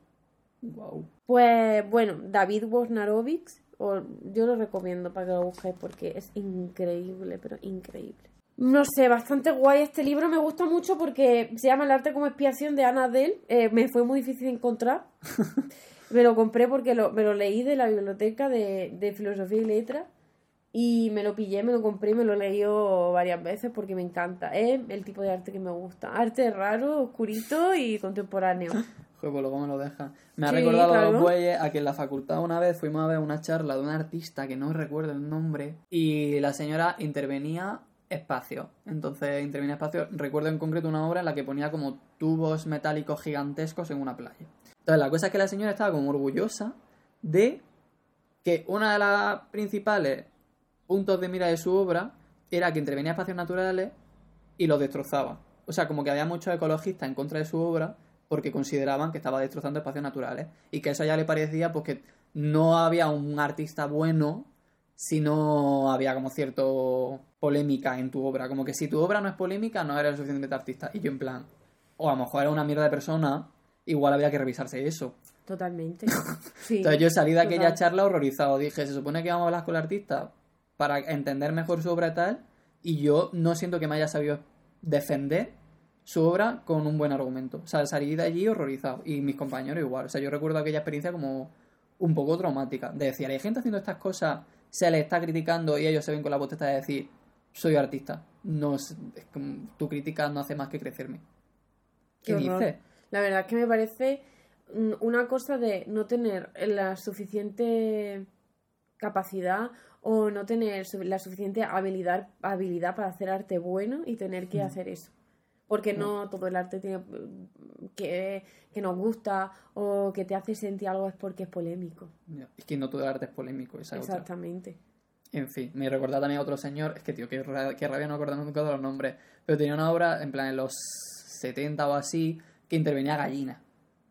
S2: Wow.
S1: Pues bueno, David Wojnarowicz, o- yo lo recomiendo para que lo busquéis porque es increíble, pero increíble. No sé, bastante guay este libro, me gusta mucho porque se llama El arte como expiación de Ana Dell, eh, me fue muy difícil encontrar. me lo compré porque lo, me lo leí de la biblioteca de, de Filosofía y Letras y me lo pillé, me lo compré y me lo he leído varias veces porque me encanta. Es el tipo de arte que me gusta. Arte raro, oscurito y contemporáneo.
S2: Joder, pues luego me lo deja. Me ha
S1: Sí,
S2: recordado a los bueyes a que en la facultad una vez fuimos a ver una charla de una artista que no recuerdo el nombre y la señora intervenía espacio. Entonces intervenía espacio. Recuerdo en concreto una obra en la que ponía como tubos metálicos gigantescos en una playa. Entonces la cosa es que la señora estaba como orgullosa de que una de las principales puntos de mira de su obra era que intervenía espacios naturales y los destrozaba. O sea, como que había muchos ecologistas en contra de su obra porque consideraban que estaba destrozando espacios naturales y que eso ya le parecía pues que no había un artista bueno si no había como cierto polémica en tu obra, como que si tu obra no es polémica no eres suficientemente artista y yo en plan, o a lo mejor era una mierda de persona, igual había que revisarse eso.
S1: Totalmente. Sí,
S2: Entonces yo salí de aquella charla horrorizado, dije, se supone que vamos a hablar con el artista para entender mejor su obra y tal, y yo no siento que me haya sabido defender su obra con un buen argumento. O sea, salí de allí horrorizado, y mis compañeros igual. O sea, yo recuerdo aquella experiencia como un poco traumática, de decir, hay gente haciendo estas cosas, se les está criticando y ellos se ven con la potestad de decir, soy artista. No es, es como, tu crítica no hace más que crecerme. ¿Qué,
S1: Qué
S2: dices?
S1: La verdad es que me parece mm, una cosa de no tener la suficiente capacidad o no tener la suficiente habilidad, habilidad para hacer arte bueno y tener que hacer eso. Porque no todo el arte tiene mm, que, que nos gusta o que te hace sentir algo es porque es polémico.
S2: Es que no todo el arte es polémico, esa es otra.
S1: Exactamente.
S2: En fin, me recordaba también a otro señor, es que tío, qué, ra- qué rabia no acordarme nunca de los nombres, pero tenía una obra, en plan, en los 70 o así, que intervenía gallinas.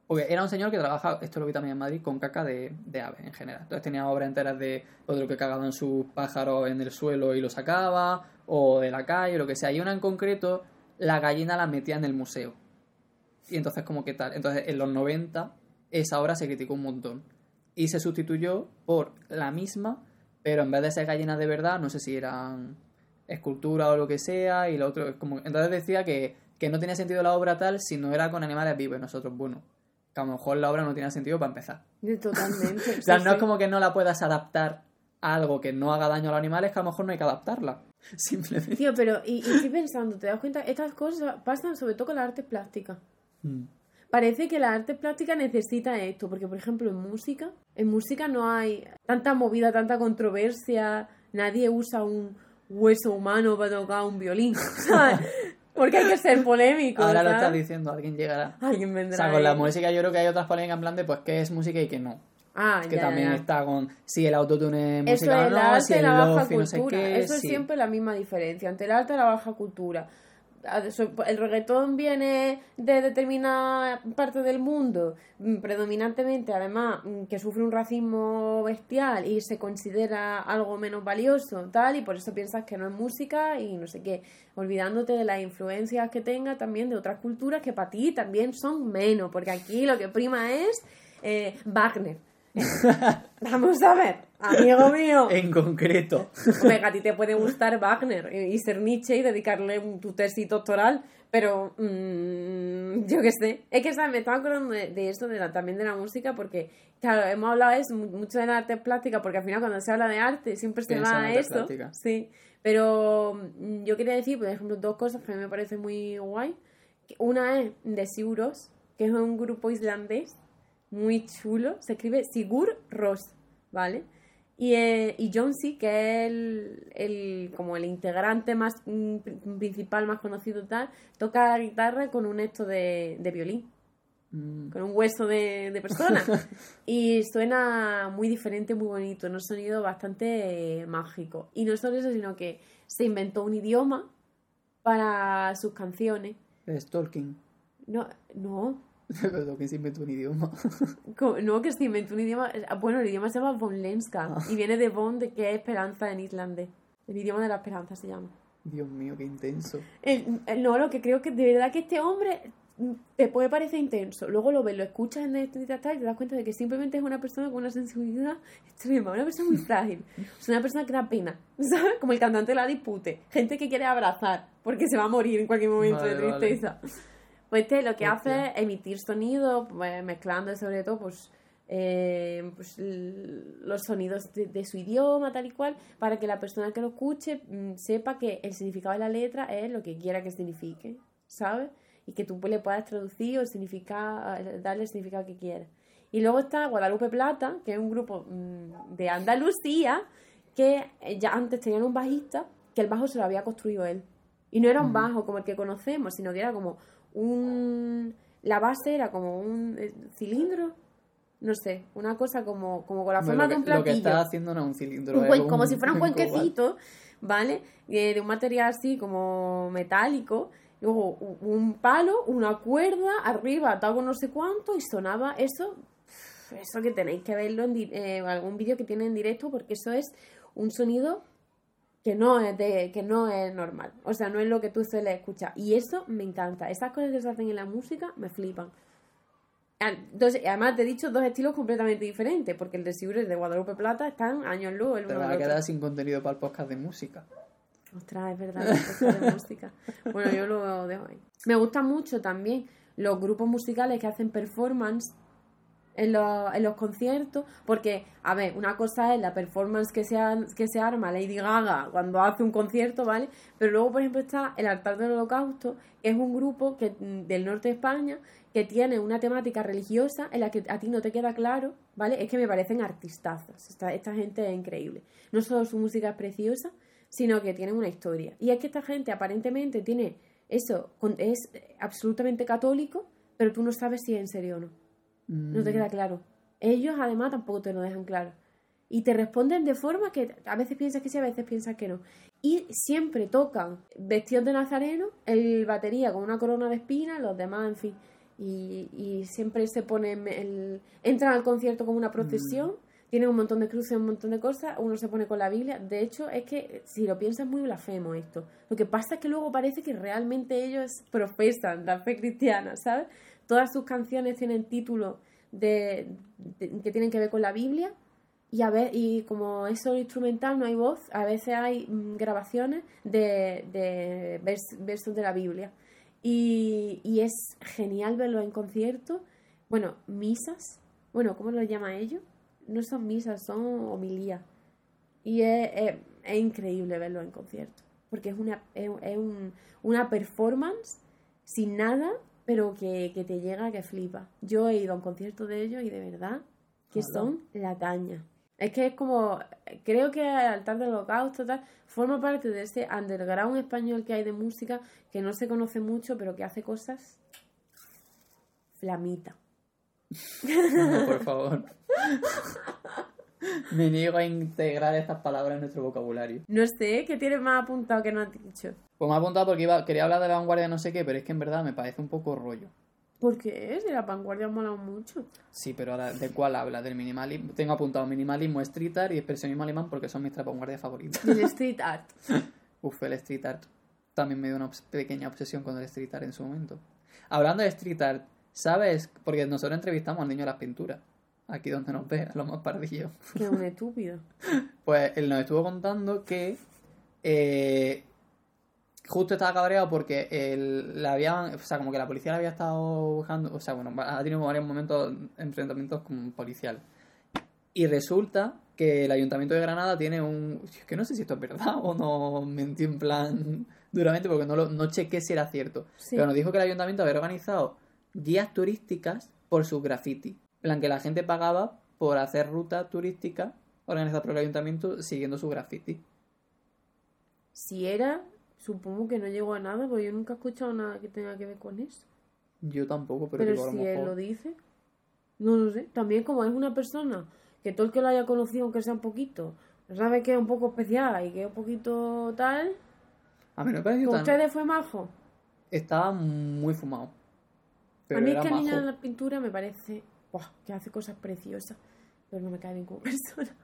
S2: Porque era un señor que trabaja, esto lo vi también en Madrid, con caca de, de aves en general. Entonces tenía obras enteras de o lo que cagaban sus pájaros en el suelo y lo sacaba, o de la calle, lo que sea. Y una en concreto, la gallina la metía en el museo. Y entonces, como que tal. Entonces, en los 90, esa obra se criticó un montón. Y se sustituyó por la misma, pero en vez de ser gallinas de verdad, no sé si eran escultura o lo que sea, y lo otro es como... Entonces decía que, que no tenía sentido la obra tal si no era con animales vivos. Y nosotros, bueno, que a lo mejor la obra no tiene sentido para empezar.
S1: Totalmente.
S2: O sea,
S1: Sí,
S2: no es como que no la puedas adaptar a algo que no haga daño a los animales, que a lo mejor no hay que adaptarla. Simplemente.
S1: Tío, pero y, y estoy pensando, ¿te das cuenta? Estas cosas pasan sobre todo con las artes plásticas.
S2: Mm.
S1: Parece que la arte plástica necesita esto, porque por ejemplo en música, en música no hay tanta movida, tanta controversia, nadie usa un hueso humano para tocar un violín, ¿sabes? Porque hay que ser polémico.
S2: Ahora lo
S1: ¿sabes?
S2: estás diciendo, alguien llegará.
S1: Alguien
S2: O
S1: vendrá.
S2: sea, con la música yo creo que hay otras polémicas en plan de pues qué es música y qué no.
S1: Ah,
S2: Que
S1: ya,
S2: también
S1: ya.
S2: está con si el autotune es
S1: Eso
S2: música
S1: es la
S2: si
S1: y la baja
S2: lofi no sé
S1: cultura.
S2: qué.
S1: Eso es
S2: sí.
S1: siempre la misma diferencia entre el arte y la baja cultura. A- so- El reggaetón viene de determinada parte del mundo, mm, predominantemente, además, mm, que sufre un racismo bestial y se considera algo menos valioso, tal, y por eso piensas que no es música y no sé qué, olvidándote de las influencias que tenga también de otras culturas que para ti también son menos, porque aquí lo que prima es eh, Wagner. Vamos a ver, amigo mío.
S2: En concreto.
S1: Que a ti te puede gustar Wagner y ser Nietzsche y dedicarle tu tesis doctoral, pero mm, yo qué sé. Es que ¿sabes? me estaba acordando de, de esto de la- también de la música porque, claro, hemos hablado de eso, mucho de la arte plástica, porque al final cuando se habla de arte siempre se va a eso.
S2: plástica.
S1: Sí, pero mm, yo quería decir, por ejemplo, dos cosas que a mí me parecen muy guay. Una es de Siguros, que es un grupo islandés muy chulo. Se escribe Sigur Ros, ¿vale? Y, eh, y John C, que es el, el- como el integrante más mm, pri- principal, más conocido tal, toca la guitarra con un esto de, de violín,
S2: Mm,
S1: con un hueso de, de persona. y suena muy diferente, muy bonito, un sonido bastante eh, mágico. Y no solo eso, sino que se inventó un idioma para sus canciones.
S2: Es Tolkien.
S1: No, no,
S2: Pero Tolkien se inventó un idioma.
S1: Co- No, que se inventó un idioma. ah, Bueno, el idioma se llama Vonlenska
S2: Ah.
S1: y viene de Von, de que es esperanza en islandés. El idioma de la esperanza se llama.
S2: Dios mío, qué intenso.
S1: El- el- no, lo que creo que de verdad que este hombre mm, te puede parecer intenso. Luego lo ves, lo escuchas en el y te das cuenta de que simplemente es una persona con una sensibilidad extrema, una persona muy frágil. Es una persona que da pena, ¿sabes? Como el cantante de la dispute. Gente que quiere abrazar porque se va a morir en cualquier momento
S2: Vale,
S1: de
S2: vale.
S1: Pues este lo que
S2: Hostia.
S1: hace es emitir sonido, pues, mezclando sobre todo pues, eh, pues, los sonidos de, de su idioma, tal y cual, para que la persona que lo escuche mm, sepa que el significado de la letra es lo que quiera que signifique, ¿sabes? Y que tú pues, le puedas traducir o significar, eh, darle el significado que quieras. Y luego está Guadalupe Plata, que es un grupo mm, de Andalucía, que ya antes tenían un bajista, que el bajo se lo había construido él. Y no era un bajo como el que conocemos, sino que era como un... La base era como un eh, cilindro, no sé, una cosa como, como con la forma
S2: lo,
S1: de un
S2: que, lo que
S1: platillo.
S2: está haciendo no es un cilindro.
S1: Un como si fuera un cuenquecito, ¿vale? Eh, de un material así como metálico luego un palo, una cuerda, arriba atado con no sé cuánto y sonaba eso. Eso que tenéis que verlo en eh, algún vídeo que tiene en directo porque eso es un sonido que no es de que no es normal o sea no es lo que tú sueles escuchar y eso me encanta esas cosas que se hacen en la música me flipan Ah, entonces además te he dicho dos estilos completamente diferentes porque el de Sigur y el de Guadalupe Plata están años luz el
S2: Te
S1: uno del
S2: a
S1: otro.
S2: quedar sin contenido para el podcast de música.
S1: Ostras, es verdad, la cosa de música. Bueno, yo lo dejo ahí. Me gustan mucho también los grupos musicales que hacen performance en los, en los conciertos, porque, a ver, una cosa es la performance que se, que se arma Lady Gaga cuando hace un concierto, ¿vale? Pero luego, por ejemplo, está el Altar del Holocausto, que es un grupo que, mm, del norte de España que tiene una temática religiosa en la que a ti no te queda claro, ¿vale? Es que me parecen artistazos. Esta, esta gente es increíble. No solo su música es preciosa, sino que tienen una historia. Y es que esta gente aparentemente tiene eso, es absolutamente católico, pero tú no sabes si es en serio o no. No te queda claro. Ellos además tampoco te lo dejan claro. Y te responden de forma que a veces piensas que sí, a veces piensas que no. Y siempre tocan vestidos de nazareno, el batería con una corona de espinas, los demás, en fin. Y, y siempre se ponen, el, entran al concierto como una procesión, tienen un montón de cruces, un montón de cosas, uno se pone con la Biblia. De hecho, es que si lo piensas es muy blasfemo esto. Lo que pasa es que luego parece que realmente ellos profesan la fe cristiana, ¿sabes? Todas sus canciones tienen títulos de, que tienen que ver con la Biblia y a y como es solo instrumental, no hay voz, a veces hay mm, grabaciones de, de vers- versos de la Biblia. Y, y es genial verlo en concierto. Bueno, misas. Bueno, ¿cómo lo llaman ellos? No son misas, son homilías. Y es, increíble verlo en concierto. Porque es una, es un- una performance sin nada, pero que, que te llega, que flipa. Yo he ido a un concierto de ellos y de verdad que
S2: Hola.
S1: son la caña. Es que es como, creo que el altar del holocausto tal, forma parte de ese underground español que hay de música que no se conoce mucho, pero que hace cosas flamita.
S2: No, por favor. Me niego a integrar estas palabras en nuestro vocabulario.
S1: No sé, ¿qué tienes más apuntado que no has dicho?
S2: Pues me ha apuntado porque iba, quería hablar de la vanguardia no sé qué, pero es que en verdad me parece un poco rollo.
S1: ¿Por qué? Si la vanguardia mola mucho.
S2: Sí, pero ahora, ¿de cuál habla? Del minimalismo. Tengo apuntado minimalismo, street art y expresionismo alemán porque son mis tres vanguardias favoritas.
S1: El street art.
S2: Uf, el street art. También me dio una pequeña obsesión con el street art en su momento. Hablando de street art, ¿sabes? Porque nosotros entrevistamos al niño de las pinturas. Aquí donde nos ve, a los más pardillos.
S1: Que un estúpido.
S2: Pues él nos estuvo contando que eh, justo estaba cabreado porque él, la habían, o sea, como que la policía le había estado buscando, o sea, bueno, ha tenido varios momentos, enfrentamientos con policial. Y resulta que el Ayuntamiento de Granada tiene un... es que no sé si esto es verdad o no mentí en plan duramente porque no, lo, no chequé si era cierto.
S1: Sí.
S2: Pero nos dijo que el Ayuntamiento había organizado guías turísticas por sus graffiti. En plan que la gente pagaba por hacer ruta turística organizada por el Ayuntamiento siguiendo su graffiti.
S1: Si era, supongo que no llegó a nada, porque yo nunca he escuchado nada que tenga que ver con eso.
S2: Yo tampoco, pero,
S1: Pero,
S2: digo, a lo
S1: si él
S2: mejor-
S1: lo dice, no lo sé. También como es una persona que todo el que lo haya conocido, aunque sea un poquito, sabe que es un poco especial y que es un poquito tal.
S2: A mí no me pareció
S1: ¿Con
S2: tan...
S1: ustedes fue majo?
S2: Estaba muy fumado. Pero
S1: a mí es que
S2: majo.
S1: de la pintura me parece que hace cosas preciosas, pero no me cae bien como persona.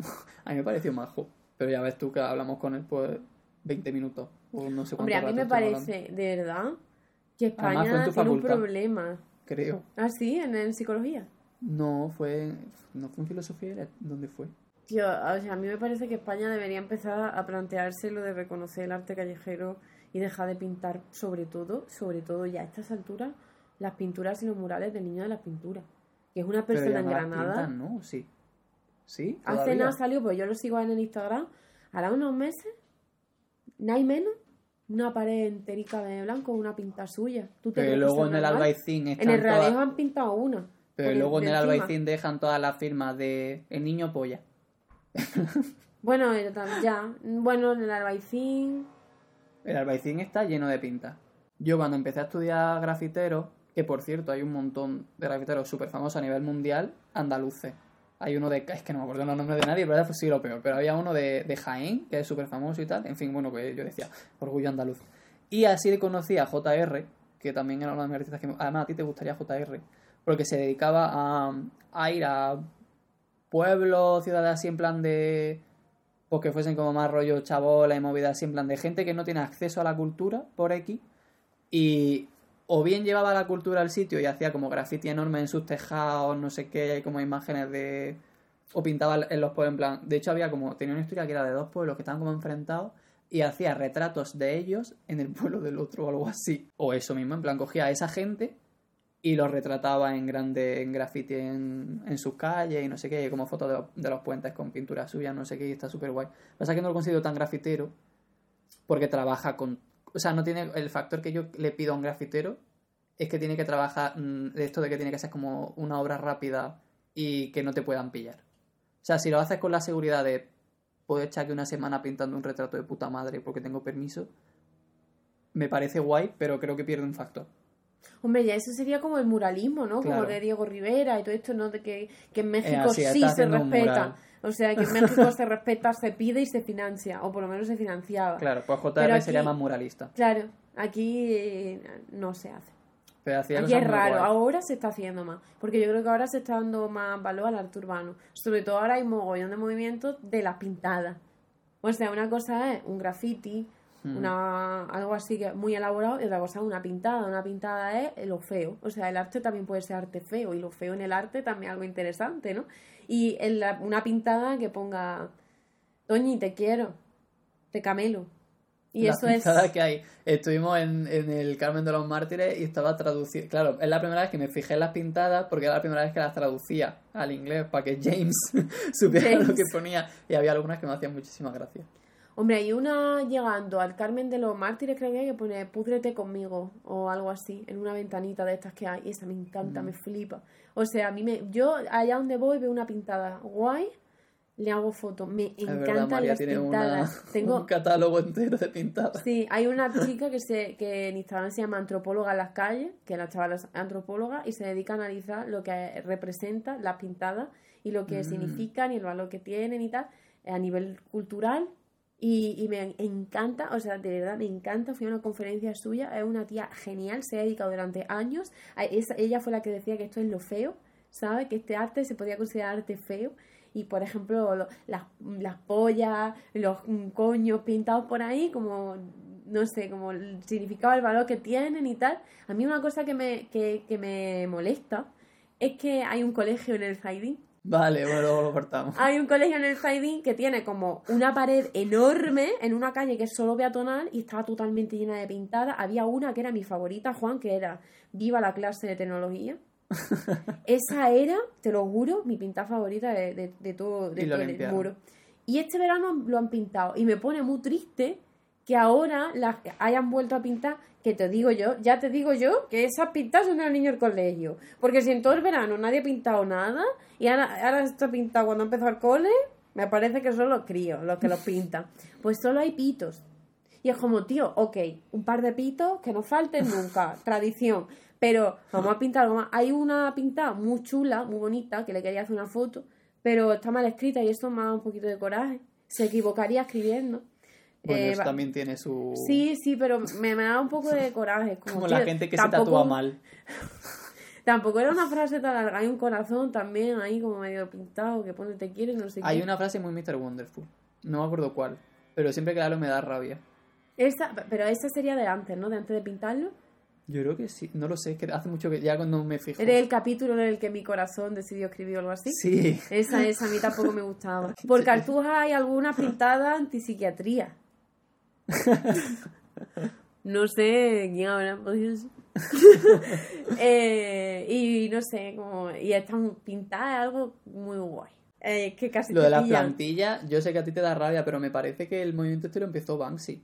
S2: A mí me pareció majo. Pero ya ves tú que hablamos con él pues 20 minutos. O no sé cuánto
S1: Hombre, a mí me
S2: hablando.
S1: parece, de verdad, que España tiene un problema.
S2: Creo.
S1: ¿Ah, sí? ¿En, en psicología?
S2: No, fue... No fue en filosofía, ¿dónde fue?
S1: Tío, o sea, a mí me parece que España debería empezar a plantearse lo de reconocer el arte callejero y dejar de pintar, sobre todo, sobre todo ya a estas alturas, las pinturas y los murales del niño de las pinturas. Que es una persona en
S2: no
S1: Granada.
S2: pintan, ¿no? Sí. ¿Sí?
S1: Hace nada salió, pues yo lo sigo en el Instagram. Hará unos meses, nada y menos, una pared enterica de blanco, una pinta suya. ¿Tú te
S2: Pero luego en el albaicín están
S1: En el
S2: todas-
S1: Radejo han pintado una.
S2: Pero luego en el albaicín dejan todas las firmas de el niño polla.
S1: Bueno, tam- ya. Bueno, en el albaicín.
S2: El albaicín está lleno de pintas. Yo cuando empecé a estudiar grafitero, que por cierto hay un montón de grafiteros súper famosos a nivel mundial, andaluces. Hay uno de... Es que no me acuerdo los nombres de nadie, pero sí lo peor. Pero había uno de, Jaén, que es súper famoso y tal. En fin, bueno, que yo decía, orgullo andaluz. Y así conocí a JR, que también era una de mis artistas que además a ti te gustaría JR, porque se dedicaba a, ir a pueblos, ciudades así en plan de... Pues que fuesen como más rollo chabola y movidas así en plan de gente que no tiene acceso a la cultura por X y o bien llevaba la cultura al sitio y hacía como graffiti enorme en sus tejados, no sé qué, como imágenes de... o pintaba en los pueblos en plan... De hecho había como... tenía una historia que era de dos pueblos que estaban como enfrentados y hacía retratos de ellos en el pueblo del otro o algo así. O eso mismo, en plan cogía a esa gente y los retrataba en grande, en graffiti en, en sus calles y no sé qué, como fotos de, de los puentes con pintura suya, no sé qué, y está súper guay. Pasa que no lo considero tan grafitero porque trabaja con... O sea, no tiene el factor que yo le pido a un grafitero es que tiene que trabajar mm, de esto de que tiene que ser como una obra rápida y que no te puedan pillar. O sea, si lo haces con la seguridad de puedo echar aquí una semana pintando un retrato de puta madre porque tengo permiso, me parece guay, pero creo que pierde un factor.
S1: Hombre, ya eso sería como el muralismo, ¿no? Como
S2: Claro.
S1: de Diego Rivera y todo esto, ¿no? De que, que en México
S2: así,
S1: sí se respeta. O sea, que en México se respeta, se pide y se financia. O por lo menos se financiaba.
S2: Claro, pues JR
S1: aquí-
S2: más muralista.
S1: Claro, aquí eh, no se hace.
S2: Pero hacía
S1: Aquí es raro, ahora se está haciendo más. Porque yo creo que ahora se está dando más valor al arte urbano. Sobre todo ahora hay mogollón de movimientos de las pintadas. O sea, una cosa es un graffiti,
S2: Mm.
S1: una, algo así que muy elaborado, y otra cosa una pintada. Una pintada es lo feo. O sea, el arte también puede ser arte feo, y lo feo en el arte también es algo interesante, ¿no? Y en la- una pintada que ponga, Toñi, te quiero, te camelo. Y
S2: la
S1: eso es...
S2: que hay. Estuvimos en, en el Carmen de los Mártires y estaba traducido. Claro, es la primera vez que me fijé en las pintadas porque era la primera vez que las traducía al inglés para que James supiera lo que ponía. Y había algunas que me hacían muchísima gracia.
S1: Hombre, hay una llegando al Carmen de los Mártires, creo que hay que pone púdrete conmigo o algo así, en una ventanita de estas que hay. Y esa me encanta,
S2: Mm.
S1: me flipa. O sea, a mí me. Yo allá donde voy veo una pintada guay, le hago fotos. Me
S2: Es verdad,
S1: encantan
S2: María
S1: las
S2: tiene una,
S1: pintadas. Tengo.
S2: un catálogo entero de pintadas.
S1: Sí, hay una chica que se que en Instagram se llama Antropóloga en las calles, que la chavala es antropóloga y se dedica a analizar lo que representa las pintadas y lo que
S2: Mm.
S1: significan y el valor que tienen y tal a nivel cultural. Y, y me encanta, o sea, de verdad me encanta. Fui a una conferencia suya, es una tía genial, se ha dedicado durante años. Ella fue la que decía que esto es lo feo, ¿sabe? Que este arte se podía considerar arte feo. Y por ejemplo, lo- las, las pollas, los mm, coños pintados por ahí, como, no sé, como el significado, el valor que tienen y tal. A mí una cosa que me, que, que me molesta es que hay un colegio en el Zaidín
S2: Vale, bueno, luego lo cortamos.
S1: hay un colegio en el Zaidín que tiene como una pared enorme en una calle que es solo peatonal y estaba totalmente llena de pintadas. Había una que era mi favorita, Juan, que era Viva la clase de tecnología. Esa era, te lo juro, mi pintada favorita de, de, de todo, de todo el muro. Y este verano lo han pintado. Y me pone muy triste que ahora las hayan vuelto a pintar, que te digo yo, ya te digo yo, que esas pintadas son de los niños del colegio. Porque si en todo el verano nadie ha pintado nada, y ahora, ahora está pintado cuando empezó el cole, me parece que son los críos los que los pintan. Pues solo hay pitos. Y es como, tío, ok, un par de pitos que no falten nunca, tradición. Pero vamos a pintar algo más. Hay una pintada muy chula, muy bonita, que le quería hacer una foto, pero está mal escrita y esto me dado un poquito de coraje. Se equivocaría escribiendo.
S2: Bueno,
S1: Eh,
S2: eso también tiene su...
S1: Sí, sí, pero me, me da un poco de coraje. Como,
S2: Como
S1: tío,
S2: la gente que se tatúa mal.
S1: Tampoco era una frase tan larga. Hay un corazón también ahí como medio pintado que pone te quiere, no sé
S2: Hay
S1: qué.
S2: una frase muy Mr. Wonderful. No me acuerdo cuál. Pero siempre que la leo me da rabia.
S1: Esa, pero esa sería de antes, ¿no? De antes de pintarlo.
S2: Yo creo que sí. No lo sé. Es que hace mucho que ya cuando me fijo.
S1: Era el capítulo en el que mi corazón decidió escribir algo así.
S2: Sí.
S1: Esa, esa a mí tampoco me gustaba. Por Cartuja hay algunas pintadas antipsiquiatría. No sé quién habrá podido ser. Eh, y no sé, como. Y están pintadas algo muy guay. Eh, que casi
S2: Lo de las plantillas, yo sé que a ti te da rabia, pero me parece que el movimiento este lo empezó Banksy.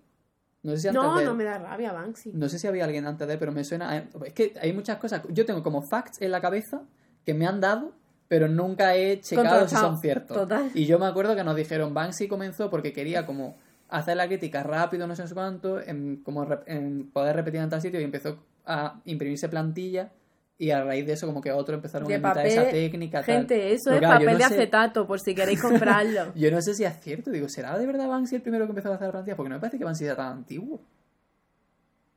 S2: No sé si antes
S1: No,
S2: de-
S1: no me da rabia, Banksy.
S2: No sé si había alguien antes de, pero me suena. Es que hay muchas cosas. Yo tengo como facts en la cabeza que me han dado, pero nunca he checado si son ciertos.
S1: Total.
S2: Y yo me acuerdo que nos dijeron, Banksy comenzó porque quería como hacer la crítica rápido, no sé cuánto, en, como en poder repetir en tal sitio y empezó a imprimirse plantilla y a raíz de eso como que otros empezaron
S1: De
S2: a imitar
S1: papel,
S2: esa técnica. tal.
S1: Gente, eso
S2: Pero
S1: es
S2: claro,
S1: papel
S2: no
S1: de
S2: sé-
S1: acetato, por si queréis comprarlo.
S2: Yo no sé si es cierto, digo, ¿será de verdad Banksy el primero que empezó a hacer plantillas? Porque no me parece que Banksy sea tan antiguo.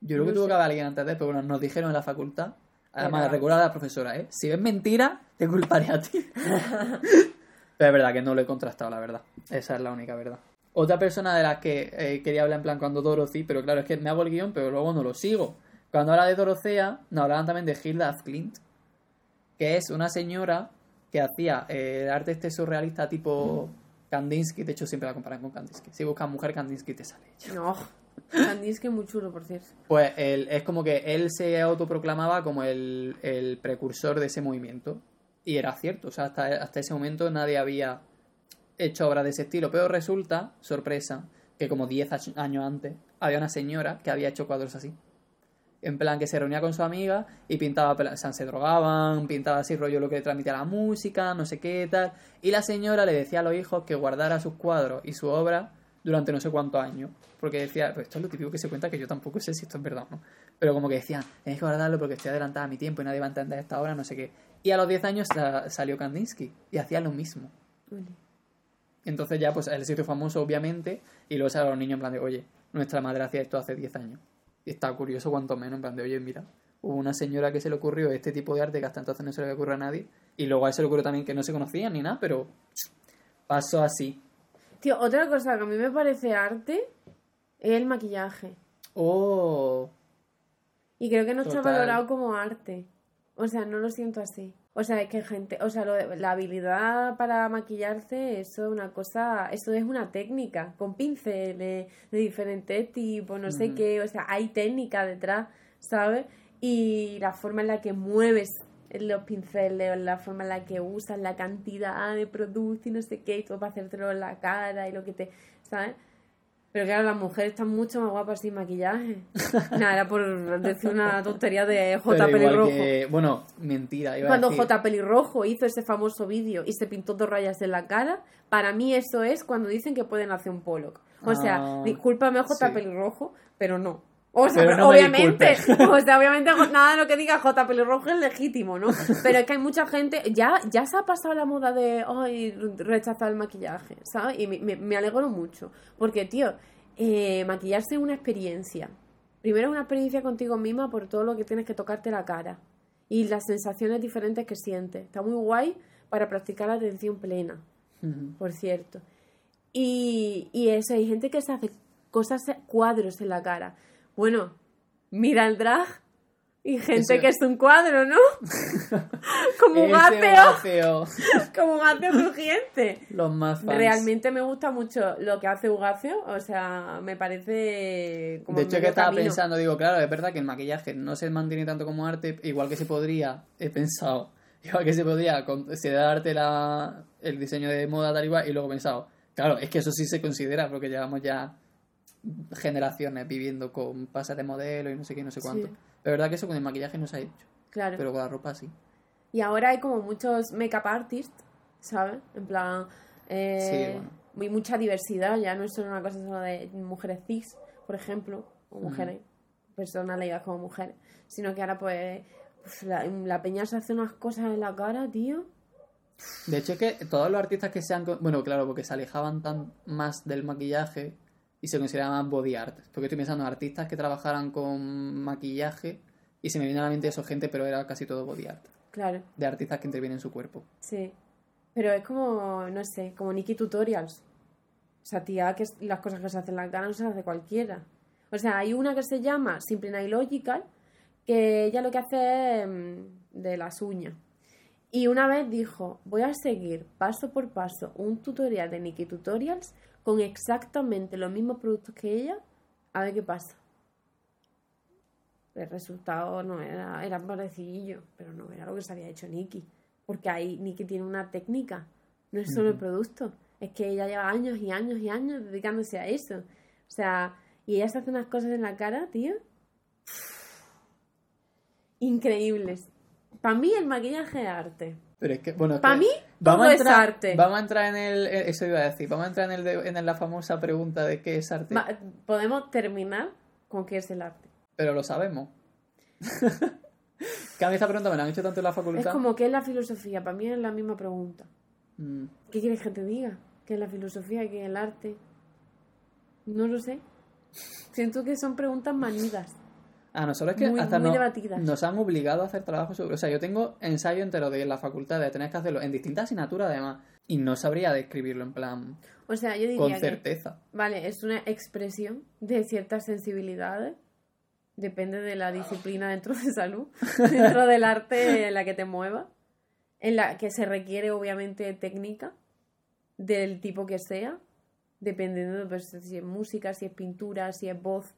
S2: Yo creo que
S1: No
S2: tuvo
S1: sé.
S2: que haber alguien antes de, pero bueno, nos dijeron en la facultad. Además, recuerda a la profesora, ¿eh? Si ves mentira, te culparé a ti. pero es verdad que no lo he contrastado, la verdad. Esa es la única verdad. Otra persona de la que eh, quería hablar en plan cuando Dorothy, pero claro, es que me hago el guion, pero luego no lo sigo. Cuando habla de Dorothea, nos hablaban también de Hilda af Klint, que es una señora que hacía eh, el arte este surrealista tipo Kandinsky. De hecho, siempre la comparan con Kandinsky. Si buscas mujer Kandinsky, te sale ella.
S1: No. Kandinsky es muy chulo, por cierto.
S2: Pues él, es como que él se autoproclamaba como el, el precursor de ese movimiento. Y era cierto, o sea, hasta, hasta ese momento nadie había hecho obras de ese estilo. Pero resulta, sorpresa, que como 10 ach- años antes había una señora que había hecho cuadros así. En plan, que se reunía con su amiga y pintaba, o sea, se drogaban, pintaba así rollo lo que transmitía la música, no sé qué tal. Y la señora le decía a los hijos que guardara sus cuadros y su obra durante no sé cuántos años. Porque decía, pues esto es lo típico que se cuenta que yo tampoco sé si esto es verdad o no. Pero como que decían, tenéis que guardarlo porque estoy adelantada a mi tiempo y nadie va a entender esta obra, no sé qué. Y a los 10 años sa- salió Kandinsky y hacía lo mismo. Entonces ya, pues él se hizo famoso, obviamente, y luego salen los niños en plan de, oye, nuestra madre hacía esto hace 10 años. Y está curioso cuanto menos, en plan de, oye, mira, hubo una señora que se le ocurrió este tipo de arte que hasta entonces no se le había ocurrido a nadie, y luego a él se le ocurrió también que no se conocían ni nada, pero pasó así.
S1: Tío, otra cosa que a mí me parece arte es el maquillaje.
S2: Oh,
S1: Y creo que no está valorado como arte. O sea, no lo siento así. O sea, es que gente, o sea, lo de- la habilidad para maquillarse, eso es una cosa, eso es una técnica, con pinceles de diferentes tipos, no sé qué, o sea, hay técnica detrás, ¿sabes? Y la forma en la que mueves los pinceles, la forma en la que usas la cantidad de producto y no sé qué, y todo para hacértelo en la cara y lo que te, ¿sabes? Pero claro, las mujeres están mucho más guapas sin maquillaje. Nada, era por decir una tontería de J.
S2: pero
S1: Pelirrojo.
S2: que, bueno, mentira, iba
S1: Cuando
S2: a decir,
S1: J. Pelirrojo hizo ese famoso vídeo y se pintó dos rayas en la cara, para mí eso es cuando dicen que pueden hacer un Pollock. O sea,
S2: Ah,
S1: discúlpame J.
S2: sí.
S1: Pelirrojo, pero no. O sea,
S2: no
S1: obviamente, o sea, obviamente nada de lo que diga J. Pelirrojo es legítimo, ¿no? Pero es que hay mucha gente, ya, ya se ha pasado la moda de, ay, rechazar el maquillaje, ¿sabes? Y me, me, me alegro mucho, porque, tío, eh, maquillarse es una experiencia. Primero es una experiencia contigo misma por todo lo que tienes que tocarte la cara y las sensaciones diferentes que sientes. Está muy guay para practicar la atención plena por cierto. Y, y eso, hay gente que se hace cosas, cuadros en la cara. Bueno, mira el drag y gente
S2: Eso-
S1: que es un cuadro, ¿no? como un como un ateo crujiente.
S2: Los más fans.
S1: Realmente me gusta mucho lo que hace Ugacio, o sea, me parece como
S2: de hecho, que estaba
S1: camino.
S2: pensando, digo, claro, es verdad que el maquillaje no se mantiene tanto como arte, igual que se podría, he pensado, igual que se podría considerarte la, el diseño de moda tal igual, y luego he pensado, claro, es que eso sí se considera, porque llevamos ya generaciones viviendo con pases de modelo y no sé qué, no sé cuánto.
S1: Sí.
S2: Pero verdad que eso con el maquillaje no se ha hecho,
S1: Claro.
S2: pero con la ropa sí.
S1: Y ahora hay como muchos make-up artists, ¿sabes? En plan, eh,
S2: Sí, bueno.
S1: hay mucha diversidad, ya no es solo una cosa solo de mujeres cis, por ejemplo, o mujeres, personas leídas como mujeres, sino que ahora pues uf, la, la peña se hace unas cosas en la cara, tío.
S2: De hecho, es que todos los artistas que se han. Bueno, claro, porque se alejaban tan más del maquillaje y se consideraban body art. Porque estoy pensando en artistas que trabajaran con maquillaje y se me viene a la mente eso, gente, pero era casi todo body art.
S1: Claro,
S2: De artistas que intervienen en su cuerpo.
S1: sí. Pero es como, no sé, como Nikki Tutorials. O sea, tía, que las cosas que se hacen en la cara no se las hace cualquiera. O sea, hay una que se llama Simple and Illogical, que ella lo que hace es mm, de las uñas. Y una vez dijo, voy a seguir paso por paso un tutorial de Nikki Tutorials con exactamente los mismos productos que ella, a ver qué pasa. El resultado no era, era parecillo, pero no era lo que se había hecho Nikki. Porque ahí Nikki tiene una técnica, no es solo el producto, es que ella lleva años y años y años dedicándose a eso. O sea, y ella se hace unas cosas en la cara, tío. Increíbles. Para mí el maquillaje es arte.
S2: Pero es que, bueno. es
S1: Pa'
S2: que
S1: mí,
S2: vamos
S1: todo
S2: a
S1: es
S2: entrar,
S1: arte.
S2: Vamos a entrar en el. eh, Eso iba a decir. Vamos a entrar en, el de- en la famosa pregunta de qué es arte.
S1: Podemos terminar con qué es el arte.
S2: Pero lo sabemos. que a mí esta pregunta me la han hecho tanto en la facultad.
S1: Es como qué es la filosofía. Para mí es la misma pregunta.
S2: Mm.
S1: ¿Qué quieres que te diga? ¿Qué es la filosofía? ¿Qué es el arte? No lo sé. Siento que son preguntas manidas.
S2: A nosotros es que
S1: Muy-
S2: hasta nos han obligado a hacer trabajo sobre... O sea, yo tengo ensayo entero de la facultad de tener que hacerlo en distintas asignaturas además. Y no sabría describirlo en plan
S1: O sea, yo
S2: con
S1: diría que,
S2: certeza.
S1: vale, es una expresión de ciertas sensibilidades. Depende de la disciplina dentro de salud, dentro del arte en la que te muevas, en la que se requiere obviamente técnica del tipo que sea, dependiendo de pues, si es música, si es pintura, si es voz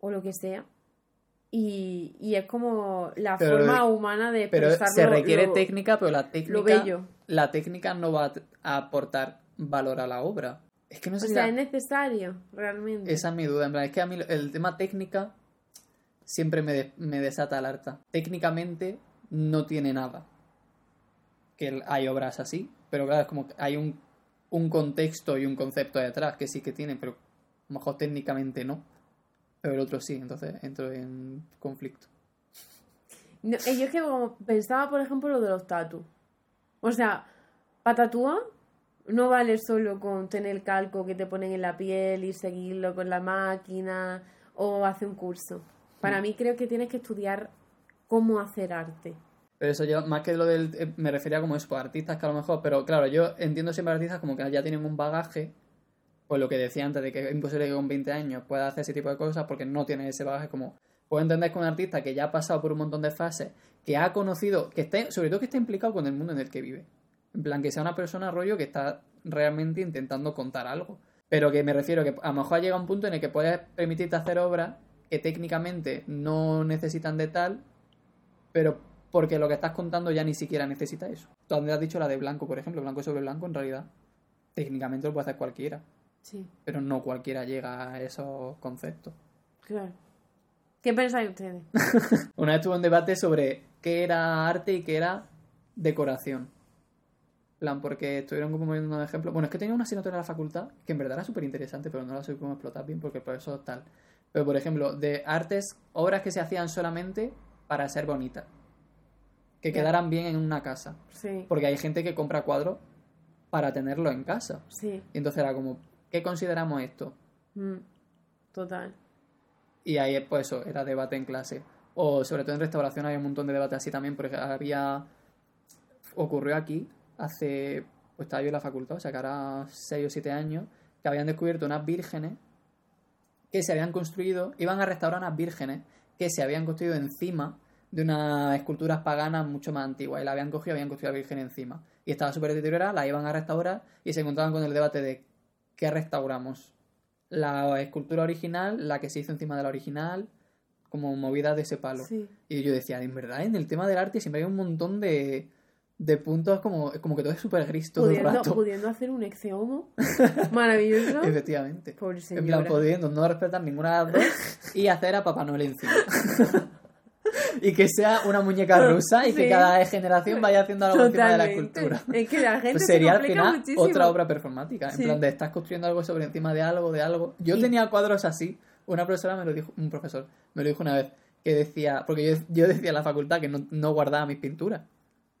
S1: o lo que sea. Y, y es como la
S2: Pero-
S1: forma humana de
S2: Pero se requiere
S1: lo-
S2: técnica, pero la técnica...
S1: lo bello.
S2: La técnica no va a aportar valor a la obra. Es que no sé
S1: O
S2: si
S1: sea,
S2: la-
S1: es necesario, realmente.
S2: Esa es mi duda. En plan, es que a mí el tema técnica siempre me, de- me desata el harta. Técnicamente no tiene nada. Que hay obras así, pero claro, es como que hay un, un contexto y un concepto detrás que sí que tiene, pero a lo mejor técnicamente no. Pero el otro sí, entonces entro en conflicto.
S1: No, eh, yo es que como pensaba, por ejemplo, lo de los tatus. O sea, para tatuar no vale solo con tener el calco que te ponen en la piel y seguirlo con la máquina o hacer un curso. Para mí creo que tienes que estudiar cómo hacer arte.
S2: Pero eso yo, más que lo del. eh, Me refería como eso, pues, artistas que a lo mejor. Pero claro, yo entiendo siempre artistas como que ya tienen un bagaje. Pues lo que decía antes, de que es imposible que con 20 años pueda hacer ese tipo de cosas porque no tiene ese bagaje. Como puedo entender que un artista que ya ha pasado por un montón de fases, que ha conocido, que esté, sobre todo que esté implicado con el mundo en el que vive. En plan, que sea una persona rollo que está realmente intentando contar algo. Pero que me refiero que a lo mejor llega un punto en el que puedes permitirte hacer obras que técnicamente no necesitan de tal, pero porque lo que estás contando ya ni siquiera necesita eso. Tú has dicho la de blanco, por ejemplo, blanco sobre blanco, en realidad, técnicamente lo puede hacer cualquiera,
S1: Sí,
S2: pero no cualquiera llega a esos conceptos.
S1: claro. ¿Qué pensáis ustedes?
S2: Una vez tuve un debate sobre qué era arte y qué era decoración. Plan, porque estuvieron como poniendo un ejemplo. Bueno, es que tenía una asignatura en la facultad que en verdad era súper interesante, pero no la cómo explotar bien porque el profesor tal. Pero, por ejemplo, de artes, obras que se hacían solamente para ser bonitas. Que quedaran bien en una casa.
S1: Sí,
S2: Porque hay gente que compra cuadros para tenerlo en casa.
S1: sí,
S2: Y entonces era como, ¿qué consideramos esto?
S1: mm, total.
S2: Y ahí, pues eso, era debate en clase. O sobre todo en restauración había un montón de debate así también, porque había... Ocurrió aquí, hace... Pues estaba yo en la facultad, o sea que ahora 6 o 7 años, que habían descubierto unas vírgenes que se habían construido, iban a restaurar unas vírgenes que se habían construido encima de unas esculturas paganas mucho más antiguas. Y la habían cogido y habían construido la virgen encima. Y estaba súper deteriorada, la iban a restaurar y se encontraban con el debate de ¿qué restauramos? La escultura original, la que se hizo encima de la original, como movida de ese palo.
S1: Sí.
S2: Y yo decía, en verdad, en el tema del arte siempre hay un montón de, de puntos como, como que todo es súper gris todo el
S1: Pudiendo,
S2: rato.
S1: pudiendo hacer un exeomo maravilloso.
S2: Efectivamente.
S1: Pobre
S2: En plan, pudiendo no respetar ninguna de las dos y hacer a Papá Noel encima. y que sea una muñeca rusa y que cada generación vaya haciendo algo encima de la escultura.
S1: Es que la gente
S2: Pues
S1: se
S2: sería al final
S1: muchísimo.
S2: otra obra performática. En plan, de estás construyendo algo sobre encima de algo, de algo. Yo
S1: Y-
S2: tenía cuadros así. Una profesora me lo dijo, un profesor me lo dijo una vez, que decía, porque yo, yo decía en la facultad que no, no guardaba mis pinturas.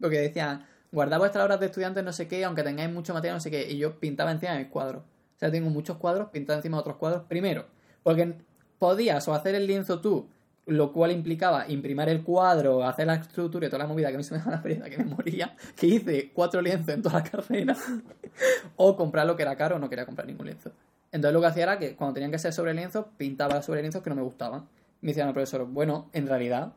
S2: Porque decían, guardad vuestras obras de estudiantes no sé qué, aunque tengáis mucho material no sé qué. Y yo pintaba encima de mis cuadros. O sea, tengo muchos cuadros pintados encima de otros cuadros. Primero, porque podías o hacer el lienzo tú, lo cual implicaba imprimir el cuadro, hacer la estructura y toda la movida que a mí se me daba la pereza que me moría, que hice cuatro lienzos en toda la carrera, o comprar lo que era caro o no quería comprar ningún lienzo. Entonces lo que hacía era que cuando tenían que ser sobre lienzos, pintaba sobre lienzos que no me gustaban. Me decían el profesor, bueno, en realidad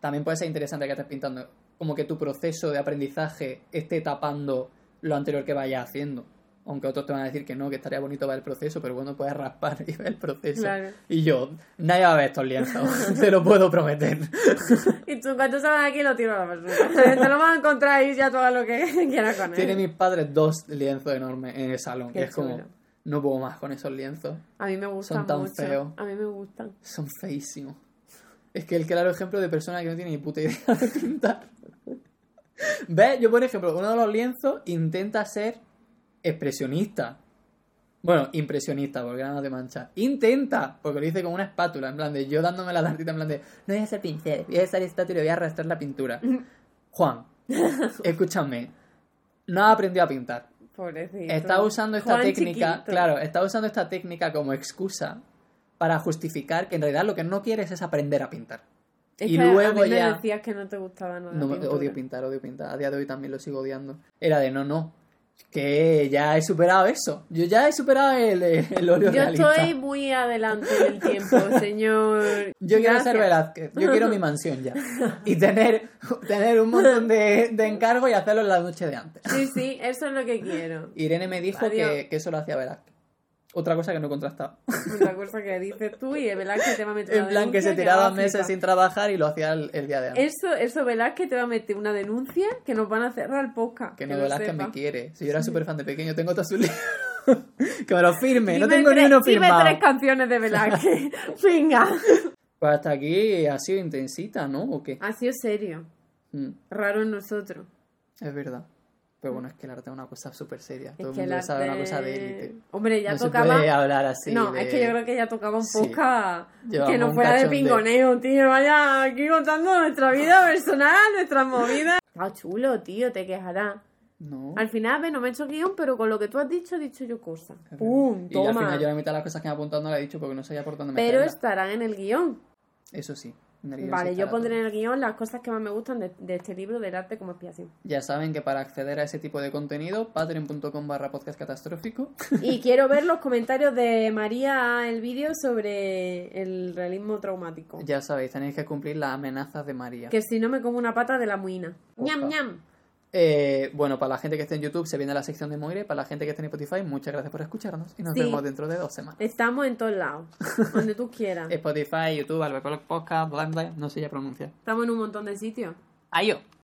S2: también puede ser interesante que estés pintando, como que tu proceso de aprendizaje esté tapando lo anterior que vayas haciendo. Aunque otros te van a decir que no, que estaría bonito ver el proceso, pero bueno, puedes raspar y ver el proceso.
S1: Claro.
S2: Y yo, nadie va a ver estos lienzos, te lo puedo prometer.
S1: Y tú, cuando salgas de aquí, lo tiro a la basura. Te lo vas a encontrar y ya tú hagas lo que quieras con él.
S2: Tiene mis padres dos lienzos enormes en el salón.
S1: Qué
S2: y es como, no puedo más con esos lienzos.
S1: A mí me gustan
S2: Son tan
S1: mucho.
S2: feos.
S1: A mí me gustan.
S2: Son feísimos. Es que el claro ejemplo de persona que no tiene ni puta idea de pintar. ¿Ves? Yo, por ejemplo, uno de los lienzos intenta ser expresionista. Bueno, impresionista, porque era más de mancha. Intenta, porque lo hice con una espátula, en plan de yo dándome la tartita, en plan de no voy a hacer pincel, voy a hacer estatua y voy a arrastrar la pintura. Juan, escúchame, no has aprendido a pintar.
S1: Pobrecito.
S2: Está usando esta
S1: Juan
S2: técnica,
S1: chiquito.
S2: claro, está usando esta técnica como excusa para justificar que en realidad lo que no quieres es aprender a pintar.
S1: Es
S2: y
S1: que
S2: luego
S1: a mí
S2: ya-
S1: me decías que no te gustaba nada.
S2: No,
S1: pintura.
S2: odio pintar, odio pintar. A día de hoy también lo sigo odiando. Era de no, no. Que ya he superado eso. Yo ya he superado el, el óleo
S1: Yo
S2: realista.
S1: estoy muy adelante del tiempo, señor.
S2: Yo quiero ser. Velázquez. Yo quiero mi mansión ya. Y tener, tener un montón de, de encargos y hacerlo en la noche de antes.
S1: Sí, sí, eso es lo que quiero.
S2: Irene me dijo que, que eso lo hacía Velázquez. Otra cosa que no he contrastado.
S1: Otra cosa que dices tú y Velázquez te va a meter
S2: En plan que se tiraba meses sin trabajar y lo hacía el, el día de antes.
S1: Eso, eso Velázquez te va a meter una denuncia que nos van a cerrar el podcast.
S2: Que no Velázquez me quiere. Si yo era súper fan de pequeño, tengo todos sus libros. que me lo firme. no
S1: Dime
S2: tengo ni uno
S1: dime
S2: firmado.
S1: tres canciones de Velázquez. Venga.
S2: Pues hasta aquí ha sido intensita, ¿no? ¿O qué?
S1: Ha sido serio.
S2: Mm,
S1: Raro en nosotros.
S2: es verdad. Pero bueno, es que el arte es una cosa súper seria.
S1: Es
S2: Todo el mundo sabe una cosa de élite.
S1: Hombre, ya
S2: no se
S1: tocaba.
S2: puede hablar así.
S1: no,
S2: de-
S1: es que yo creo que ya tocaba un
S2: Sí.
S1: podcast
S2: Llevamos
S1: que no fuera de pingoneo, tío. Vaya aquí contando nuestra vida personal, nuestras movidas. Está chulo, tío, te quejarás.
S2: No.
S1: Al final, ve, no me he hecho guion, pero con lo que tú has dicho, he dicho yo cosas. ¡Pum!
S2: Y al final yo la mitad de las cosas que me he apuntado no la he dicho porque no sabía por dónde
S1: pero
S2: meterla.
S1: estarán en el guion.
S2: Eso sí. En el guion
S1: Vale,
S2: sí
S1: yo pondré en el guion las cosas que más me gustan de, de este libro del arte como expiación.
S2: Ya saben que para acceder a ese tipo de contenido, patreon.com barra podcast catastrófico.
S1: Y quiero ver los comentarios de María el vídeo sobre el realismo traumático.
S2: ya sabéis, tenéis que cumplir las amenazas de María.
S1: Que si no me como una pata de la muina.
S2: Oja.
S1: ñam ñam.
S2: Eh, bueno, para la gente que esté en YouTube se viene la sección de Moire. Para la gente que esté en Spotify, muchas gracias por escucharnos. Y nos
S1: Sí.
S2: vemos dentro de dos semanas.
S1: Estamos en todos lados. donde tú quieras.
S2: Spotify, YouTube, Albert Podcast, bla, bla, no sé ya pronunciar.
S1: Estamos en un montón de sitios.
S2: Adiós.